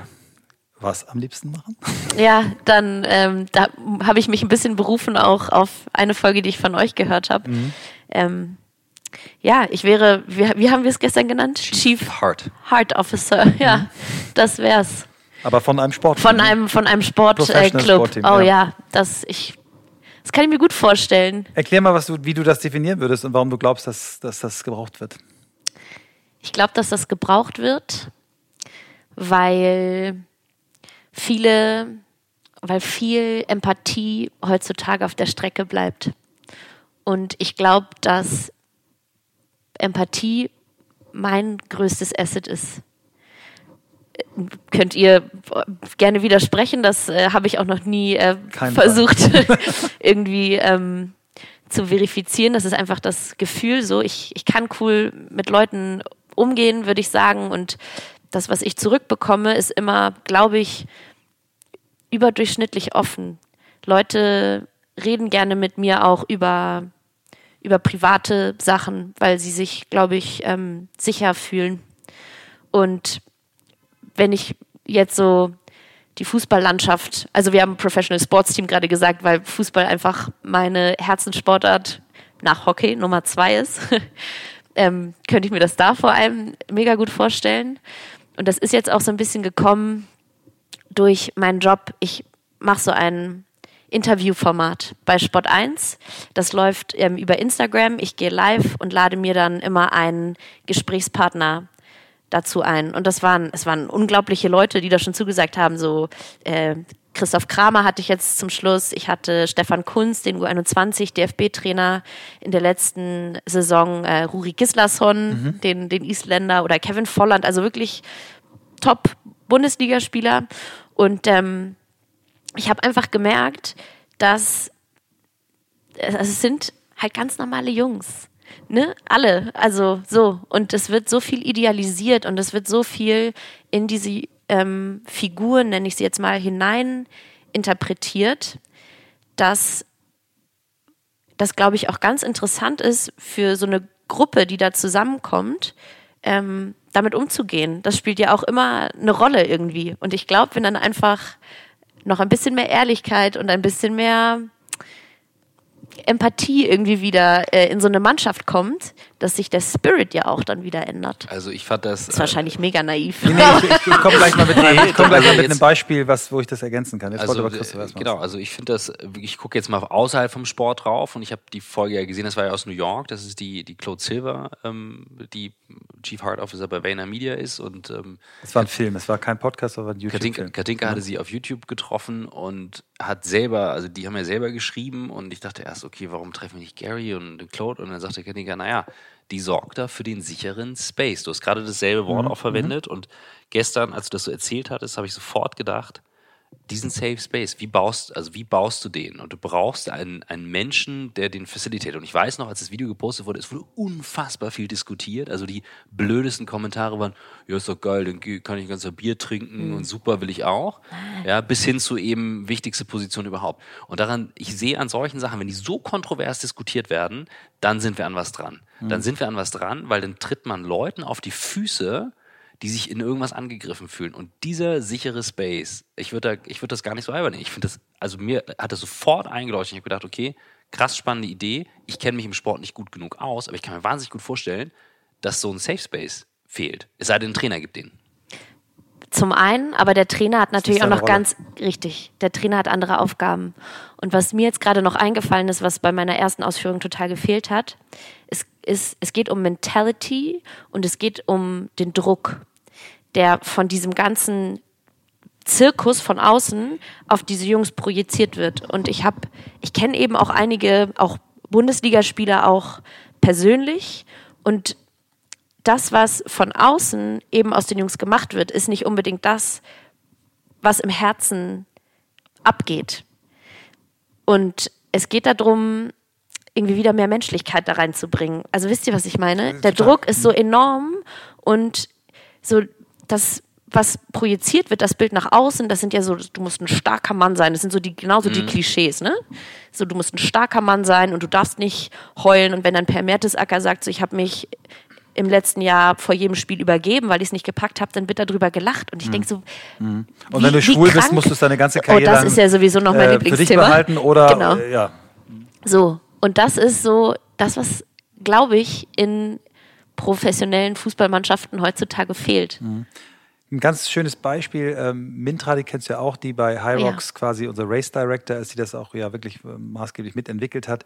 was am liebsten machen? Ja, dann ähm, da habe ich mich ein bisschen berufen auch auf eine Folge, die ich von euch gehört habe. Ähm, ja, ich wäre, wie, wie haben wir es gestern genannt? Chief Heart. Heart Officer. <laughs> Ja, das wär's. Aber von einem Sport. Von einem, von einem Sportclub. Sportteam, oh ja. ja, das ich. Das kann ich mir gut vorstellen. Erklär mal, was du, wie du das definieren würdest und warum du glaubst, dass, dass das gebraucht wird. Ich glaube, dass das gebraucht wird, weil viele, weil viel Empathie heutzutage auf der Strecke bleibt. Und ich glaube, dass Empathie mein größtes Asset ist. Könnt ihr gerne widersprechen, das äh, habe ich auch noch nie äh, versucht <laughs> <laughs> irgendwie ähm, zu verifizieren. Das ist einfach das Gefühl so, ich, ich kann cool mit Leuten umgehen, würde ich sagen. Und das, was ich zurückbekomme, ist immer, glaube ich, überdurchschnittlich offen. Leute reden gerne mit mir auch über, über private Sachen, weil sie sich, glaube ich, ähm, sicher fühlen. Und wenn ich jetzt so die Fußballlandschaft, also wir haben Professional Sports Team gerade gesagt, weil Fußball einfach meine Herzenssportart nach Hockey Nummer zwei ist, <laughs> ähm, könnte ich mir das da vor allem mega gut vorstellen. Und das ist jetzt auch so ein bisschen gekommen durch meinen Job. Ich mache so ein Interviewformat bei Sport 1. Das läuft ähm, über Instagram. Ich gehe live und lade mir dann immer einen Gesprächspartner dazu ein. Und das waren, es waren unglaubliche Leute, die da schon zugesagt haben. So äh, Christoph Kramer hatte ich jetzt zum Schluss. Ich hatte Stefan Kunz, den U21 DFB-Trainer in der letzten Saison, äh, Ruri Gislason, den, den Isländer oder Kevin Volland, also wirklich top Bundesligaspieler. Und ähm, ich habe einfach gemerkt, dass es es sind halt ganz normale Jungs. Ne? Alle. Also so. Und es wird so viel idealisiert und es wird so viel in diese ähm, Figuren, nenne ich sie jetzt mal, hinein interpretiert, dass das, glaube ich, auch ganz interessant ist für so eine Gruppe, die da zusammenkommt, ähm, damit umzugehen. Das spielt ja auch immer eine Rolle irgendwie. Und ich glaube, wenn dann einfach noch ein bisschen mehr Ehrlichkeit und ein bisschen mehr Empathie irgendwie wieder äh, in so eine Mannschaft kommt, dass sich der Spirit ja auch dann wieder ändert. Also ich fand das. Das ist wahrscheinlich mega naiv. Nee, nee, ich, ich, komme gleich mal mit, einem, ich komm gleich mal mit <laughs> einem Beispiel, was, wo ich das ergänzen kann. Jetzt also, genau, also ich finde das, ich gucke jetzt mal außerhalb vom Sport drauf und ich habe die Folge ja gesehen, das war ja aus New York, das ist die, die Claude Silver, ähm, die Chief Heart Officer bei Vayner Media ist und ähm, Es war ein Film, es war kein Podcast, aber ein Katinka, YouTube-Film. Katinka hatte sie auf YouTube getroffen und hat selber, also die haben ja selber geschrieben und ich dachte erst, okay, warum treffen wir nicht Gary und Claude? Und dann sagte Katinka, naja, die sorgt da für den sicheren Space. Du hast gerade dasselbe Wort auch verwendet und gestern, als du das so erzählt hattest, habe ich sofort gedacht, diesen Safe Space, wie baust, also wie baust du den? Und du brauchst einen, einen Menschen, der den facilitated. Und ich weiß noch, als das Video gepostet wurde, es wurde unfassbar viel diskutiert. Also die blödesten Kommentare waren, ja, ist doch geil, dann kann ich ein ganzer Bier trinken und super will ich auch. Ja, bis hin zu eben wichtigste Position überhaupt. Und daran, ich sehe an solchen Sachen, wenn die so kontrovers diskutiert werden, dann sind wir an was dran. Dann sind wir an was dran, weil dann tritt man Leuten auf die Füße, die sich in irgendwas angegriffen fühlen. Und dieser sichere Space, ich würde da, ich würde das gar nicht so albern nehmen. Ich finde das, also mir hat das sofort eingeleuchtet. Ich habe gedacht, okay, krass spannende Idee. Ich kenne mich im Sport nicht gut genug aus, aber ich kann mir wahnsinnig gut vorstellen, dass so ein Safe Space fehlt. Es sei denn, ein Trainer gibt den. Zum einen, aber der Trainer hat natürlich auch noch Rolle. ganz richtig. Der Trainer hat andere Aufgaben. Und was mir jetzt gerade noch eingefallen ist, was bei meiner ersten Ausführung total gefehlt hat, es, ist, es geht um Mentality und es geht um den Druck, der von diesem ganzen Zirkus von außen auf diese Jungs projiziert wird. Und ich habe, ich kenne eben auch einige, auch Bundesligaspieler auch persönlich und das, was von außen eben aus den Jungs gemacht wird, ist nicht unbedingt das, was im Herzen abgeht. Und es geht darum, irgendwie wieder mehr Menschlichkeit da reinzubringen. Also wisst ihr, was ich meine? Der Druck ist so enorm und so das, was projiziert wird, das Bild nach außen, das sind ja so, du musst ein starker Mann sein. Das sind so die, genauso die Klischees, ne? So, du musst ein starker Mann sein und du darfst nicht heulen. Und wenn dann Per Mertesacker sagt, so, ich habe mich im letzten Jahr vor jedem Spiel übergeben, weil ich es nicht gepackt habe, dann wird darüber gelacht. Und ich denke so, Und wenn du schwul bist, musst du es deine ganze Karriere Oh, das ist ja sowieso noch mein äh, für dich Lieblingsthema. behalten oder Genau. äh, ja. So, und das ist so das, was, glaube ich, in professionellen Fußballmannschaften heutzutage fehlt. Ein ganz schönes Beispiel, ähm, Mintra, die kennst du ja auch, die bei High Ja. Rocks quasi unser Race Director ist, die das auch ja wirklich äh, maßgeblich mitentwickelt hat.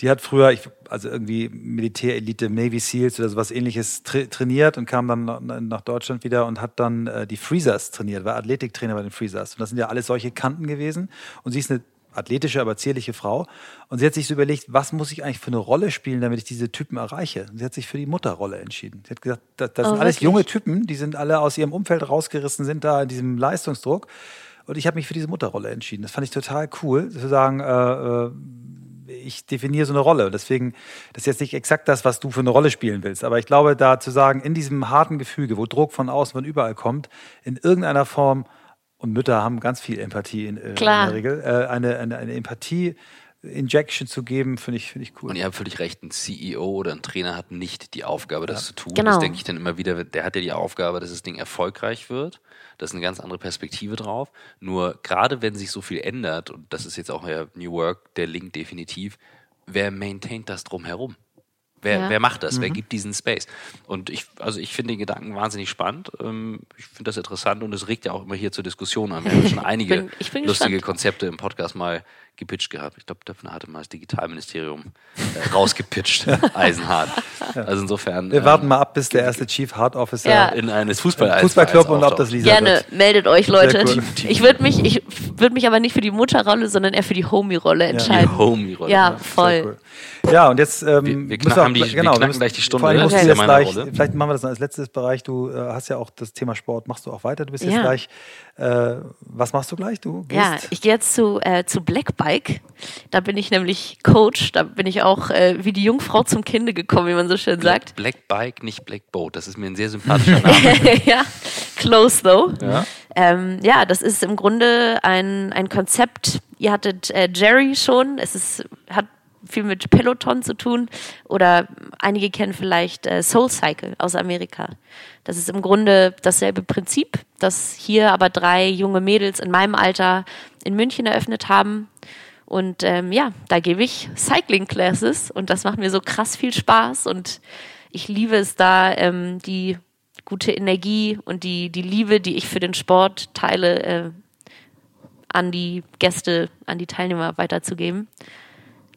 Die hat früher, ich, also irgendwie Militärelite, Navy Seals oder sowas ähnliches tra trainiert und kam dann nach- nach Deutschland wieder und hat dann äh, die Freezers trainiert, war Athletiktrainer bei den Freezers. Und das sind ja alles solche Kanten gewesen. Und sie ist eine athletische, aber zierliche Frau. Und sie hat sich so überlegt, was muss ich eigentlich für eine Rolle spielen, damit ich diese Typen erreiche? Und sie hat sich für die Mutterrolle entschieden. Sie hat gesagt, das, das Oh, sind alles wirklich? junge Typen, die sind alle aus ihrem Umfeld rausgerissen, sind da in diesem Leistungsdruck. Und ich habe mich für diese Mutterrolle entschieden. Das fand ich total cool, zu sagen, äh, äh, ich definiere so eine Rolle. Und deswegen, das ist jetzt nicht exakt das, was du für eine Rolle spielen willst. Aber ich glaube, da zu sagen, in diesem harten Gefüge, wo Druck von außen, von überall kommt, in irgendeiner Form, und Mütter haben ganz viel Empathie in, äh, Klar. in der Regel, äh, eine, eine, eine Empathie-Injection zu geben, finde ich, finde ich cool. Und ihr habt völlig recht, ein CEO oder ein Trainer hat nicht die Aufgabe, das zu tun. Genau. Das denke ich dann immer wieder, der hat ja die Aufgabe, dass das Ding erfolgreich wird. Das ist eine ganz andere Perspektive drauf. Nur gerade wenn sich so viel ändert, und das ist jetzt auch ja New Work, der Link definitiv, wer maintaint das drumherum? Wer, Ja. wer macht das? Wer gibt diesen Space? Und ich, also ich finde den Gedanken wahnsinnig spannend. Ähm, Ich finde das interessant und es regt ja auch immer hier zur Diskussion an. Wir haben <laughs> schon einige bin- ich bin lustige gespannt. Konzepte im Podcast mal gepitcht gehabt. Ich glaube, Döpfner hatte mal das Digitalministerium äh, rausgepitcht. <laughs> Eisenhart. Also insofern. Wir ähm, warten mal ab, bis der erste Chief Heart Officer Ja. in eines Fußball Fußballclub und ob das Lisa Gerne, wird. meldet euch, Leute. cool. Ich würde mich, ich würde mich aber nicht für die Mutterrolle, sondern eher für die Homie-Rolle entscheiden. Die Homie-Rolle. Ja, Ja, voll. Cool. Ja, und jetzt ähm, Wir- wir müssen haben die- wir knacken müssen- gleich die Stunde, vor allem ne? jetzt ja gleich, vielleicht machen wir das als letztes Bereich. Du äh, hast ja auch das Thema Sport, machst du auch weiter. Du bist jetzt Ja. gleich, äh, was machst du gleich? Du gehst, Ja, ich gehe jetzt zu, äh, zu Black Bike. Da bin ich nämlich Coach. Da bin ich auch äh, wie die Jungfrau zum Kinde gekommen, wie man so schön sagt. Black Bike, nicht Black Boat. Das ist mir ein sehr sympathischer Name. <laughs> ja, close though. Ja. Ähm, ja, das ist im Grunde ein, ein Konzept ihr hattet äh, Jerry schon, es ist, hat viel mit Peloton zu tun oder einige kennen vielleicht äh, Soul Cycle aus Amerika. Das ist im Grunde dasselbe Prinzip, das hier aber drei junge Mädels in meinem Alter in München eröffnet haben. Und ähm, ja, da gebe ich Cycling Classes und das macht mir so krass viel Spaß und ich liebe es da, ähm, die gute Energie und die, die Liebe, die ich für den Sport teile, äh, an die Gäste, an die Teilnehmer weiterzugeben.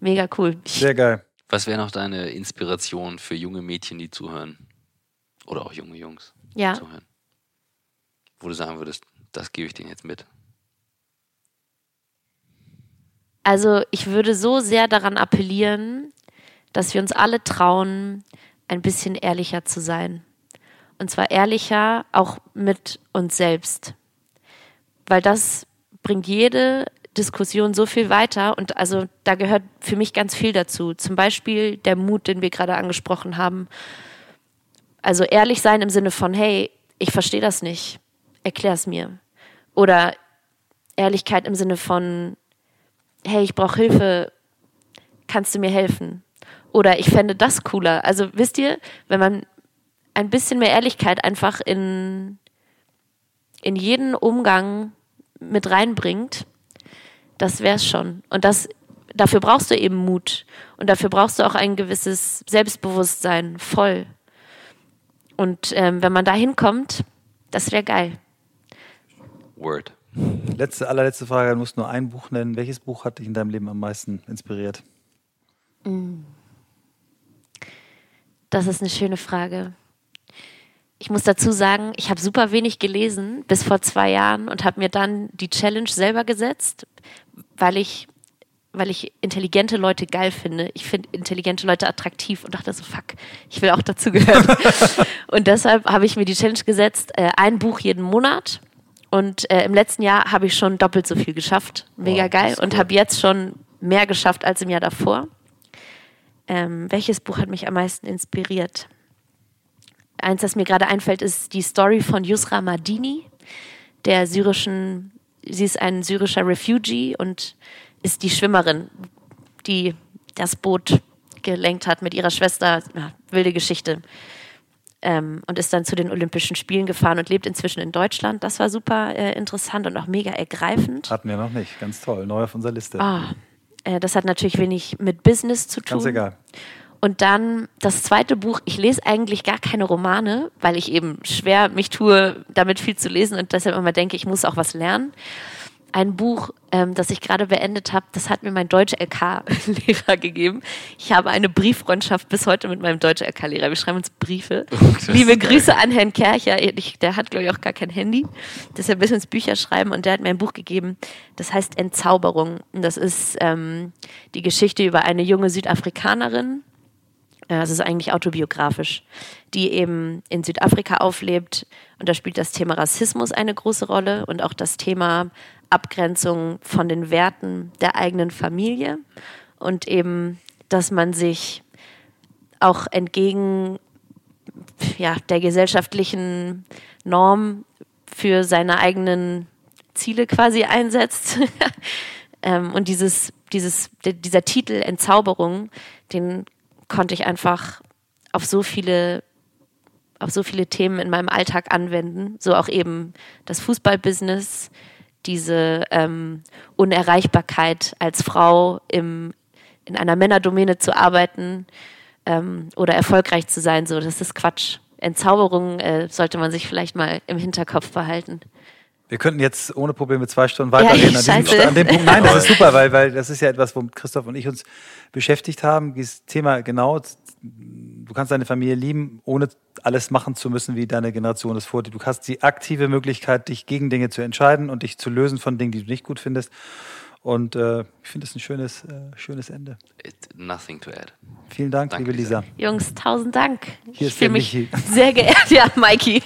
Mega cool. Sehr geil. Was wäre noch deine Inspiration für junge Mädchen, die zuhören? Oder auch junge Jungs, die Ja. zuhören? Wo du sagen würdest, das gebe ich denen jetzt mit. Also ich würde so sehr daran appellieren, dass wir uns alle trauen, ein bisschen ehrlicher zu sein. Und zwar ehrlicher auch mit uns selbst. Weil das bringt jede Diskussion so viel weiter und also da gehört für mich ganz viel dazu. Zum Beispiel der Mut, den wir gerade angesprochen haben. Also ehrlich sein im Sinne von, hey, ich verstehe das nicht, erklär es mir. Oder Ehrlichkeit im Sinne von, hey, ich brauche Hilfe, kannst du mir helfen? Oder ich fände das cooler. Also wisst ihr, wenn man ein bisschen mehr Ehrlichkeit einfach in, in jeden Umgang mit reinbringt, das wär's schon. Und das, dafür brauchst du eben Mut. Und dafür brauchst du auch ein gewisses Selbstbewusstsein, voll. Und ähm, wenn man da hinkommt, das wäre geil. Word. Letzte, allerletzte Frage, du musst nur ein Buch nennen. Welches Buch hat dich in deinem Leben am meisten inspiriert? Das ist eine schöne Frage. Ich muss dazu sagen, ich habe super wenig gelesen bis vor zwei Jahren und habe mir dann die Challenge selber gesetzt, weil ich, weil ich intelligente Leute geil finde. Ich finde intelligente Leute attraktiv und dachte so, fuck, ich will auch dazu gehören. <laughs> und deshalb habe ich mir die Challenge gesetzt, äh, ein Buch jeden Monat. Und äh, im letzten Jahr habe ich schon doppelt so viel geschafft. Mega Wow, geil. ist Und cool. habe jetzt schon mehr geschafft als im Jahr davor. Ähm, welches Buch hat mich am meisten inspiriert? Eins, das mir gerade einfällt, ist die Story von Yusra Madini, der syrischen, sie ist ein syrischer Refugee und ist die Schwimmerin, die das Boot gelenkt hat mit ihrer Schwester. Ja, wilde Geschichte. Ähm, und ist dann zu den Olympischen Spielen gefahren und lebt inzwischen in Deutschland. Das war super äh, interessant und auch mega ergreifend. Hatten wir noch nicht. Ganz toll. Neu auf unserer Liste. Ah, äh, das hat natürlich wenig mit Business zu tun. Ganz egal. Und dann das zweite Buch, ich lese eigentlich gar keine Romane, weil ich eben schwer mich tue, damit viel zu lesen und deshalb immer denke, ich muss auch was lernen. Ein Buch, ähm, das ich gerade beendet habe, das hat mir mein Deutsch-LK-Lehrer <laughs> gegeben. Ich habe eine Brieffreundschaft bis heute mit meinem Deutsch-LK-Lehrer. Wir schreiben uns Briefe. <laughs> Liebe Grüße an Herrn Kercher. Ich, der hat, glaube ich, auch gar kein Handy. Deshalb müssen wir uns Bücher schreiben und der hat mir ein Buch gegeben, das heißt Entzauberung. Und das ist ähm, die Geschichte über eine junge Südafrikanerin, es ist eigentlich autobiografisch, die eben in Südafrika auflebt. Und da spielt das Thema Rassismus eine große Rolle und auch das Thema Abgrenzung von den Werten der eigenen Familie und eben, dass man sich auch entgegen ja, der gesellschaftlichen Norm für seine eigenen Ziele quasi einsetzt. <laughs> ähm, und dieses, dieses, dieser Titel Entzauberung, den konnte ich einfach auf so viele auf so viele Themen in meinem Alltag anwenden, so auch eben das Fußballbusiness, diese ähm, Unerreichbarkeit als Frau im, in einer Männerdomäne zu arbeiten ähm, oder erfolgreich zu sein, so das ist Quatsch. Entzauberung äh, sollte man sich vielleicht mal im Hinterkopf behalten. Wir könnten jetzt ohne Probleme zwei Stunden weiterreden Ja, an, diesem, an dem Punkt. Nein, das ist super, weil, weil das ist ja etwas, womit Christoph und ich uns beschäftigt haben. Dieses Thema genau, du kannst deine Familie lieben, ohne alles machen zu müssen, wie deine Generation es vorhat. Du hast die aktive Möglichkeit, dich gegen Dinge zu entscheiden und dich zu lösen von Dingen, die du nicht gut findest. Und äh, ich finde es ein schönes, äh, schönes Ende. It, nothing to add. Vielen Dank, Danke, liebe Lisa. Jungs, tausend Dank. Hier ich fühle mich sehr geehrt. <laughs> Ja, Mikey.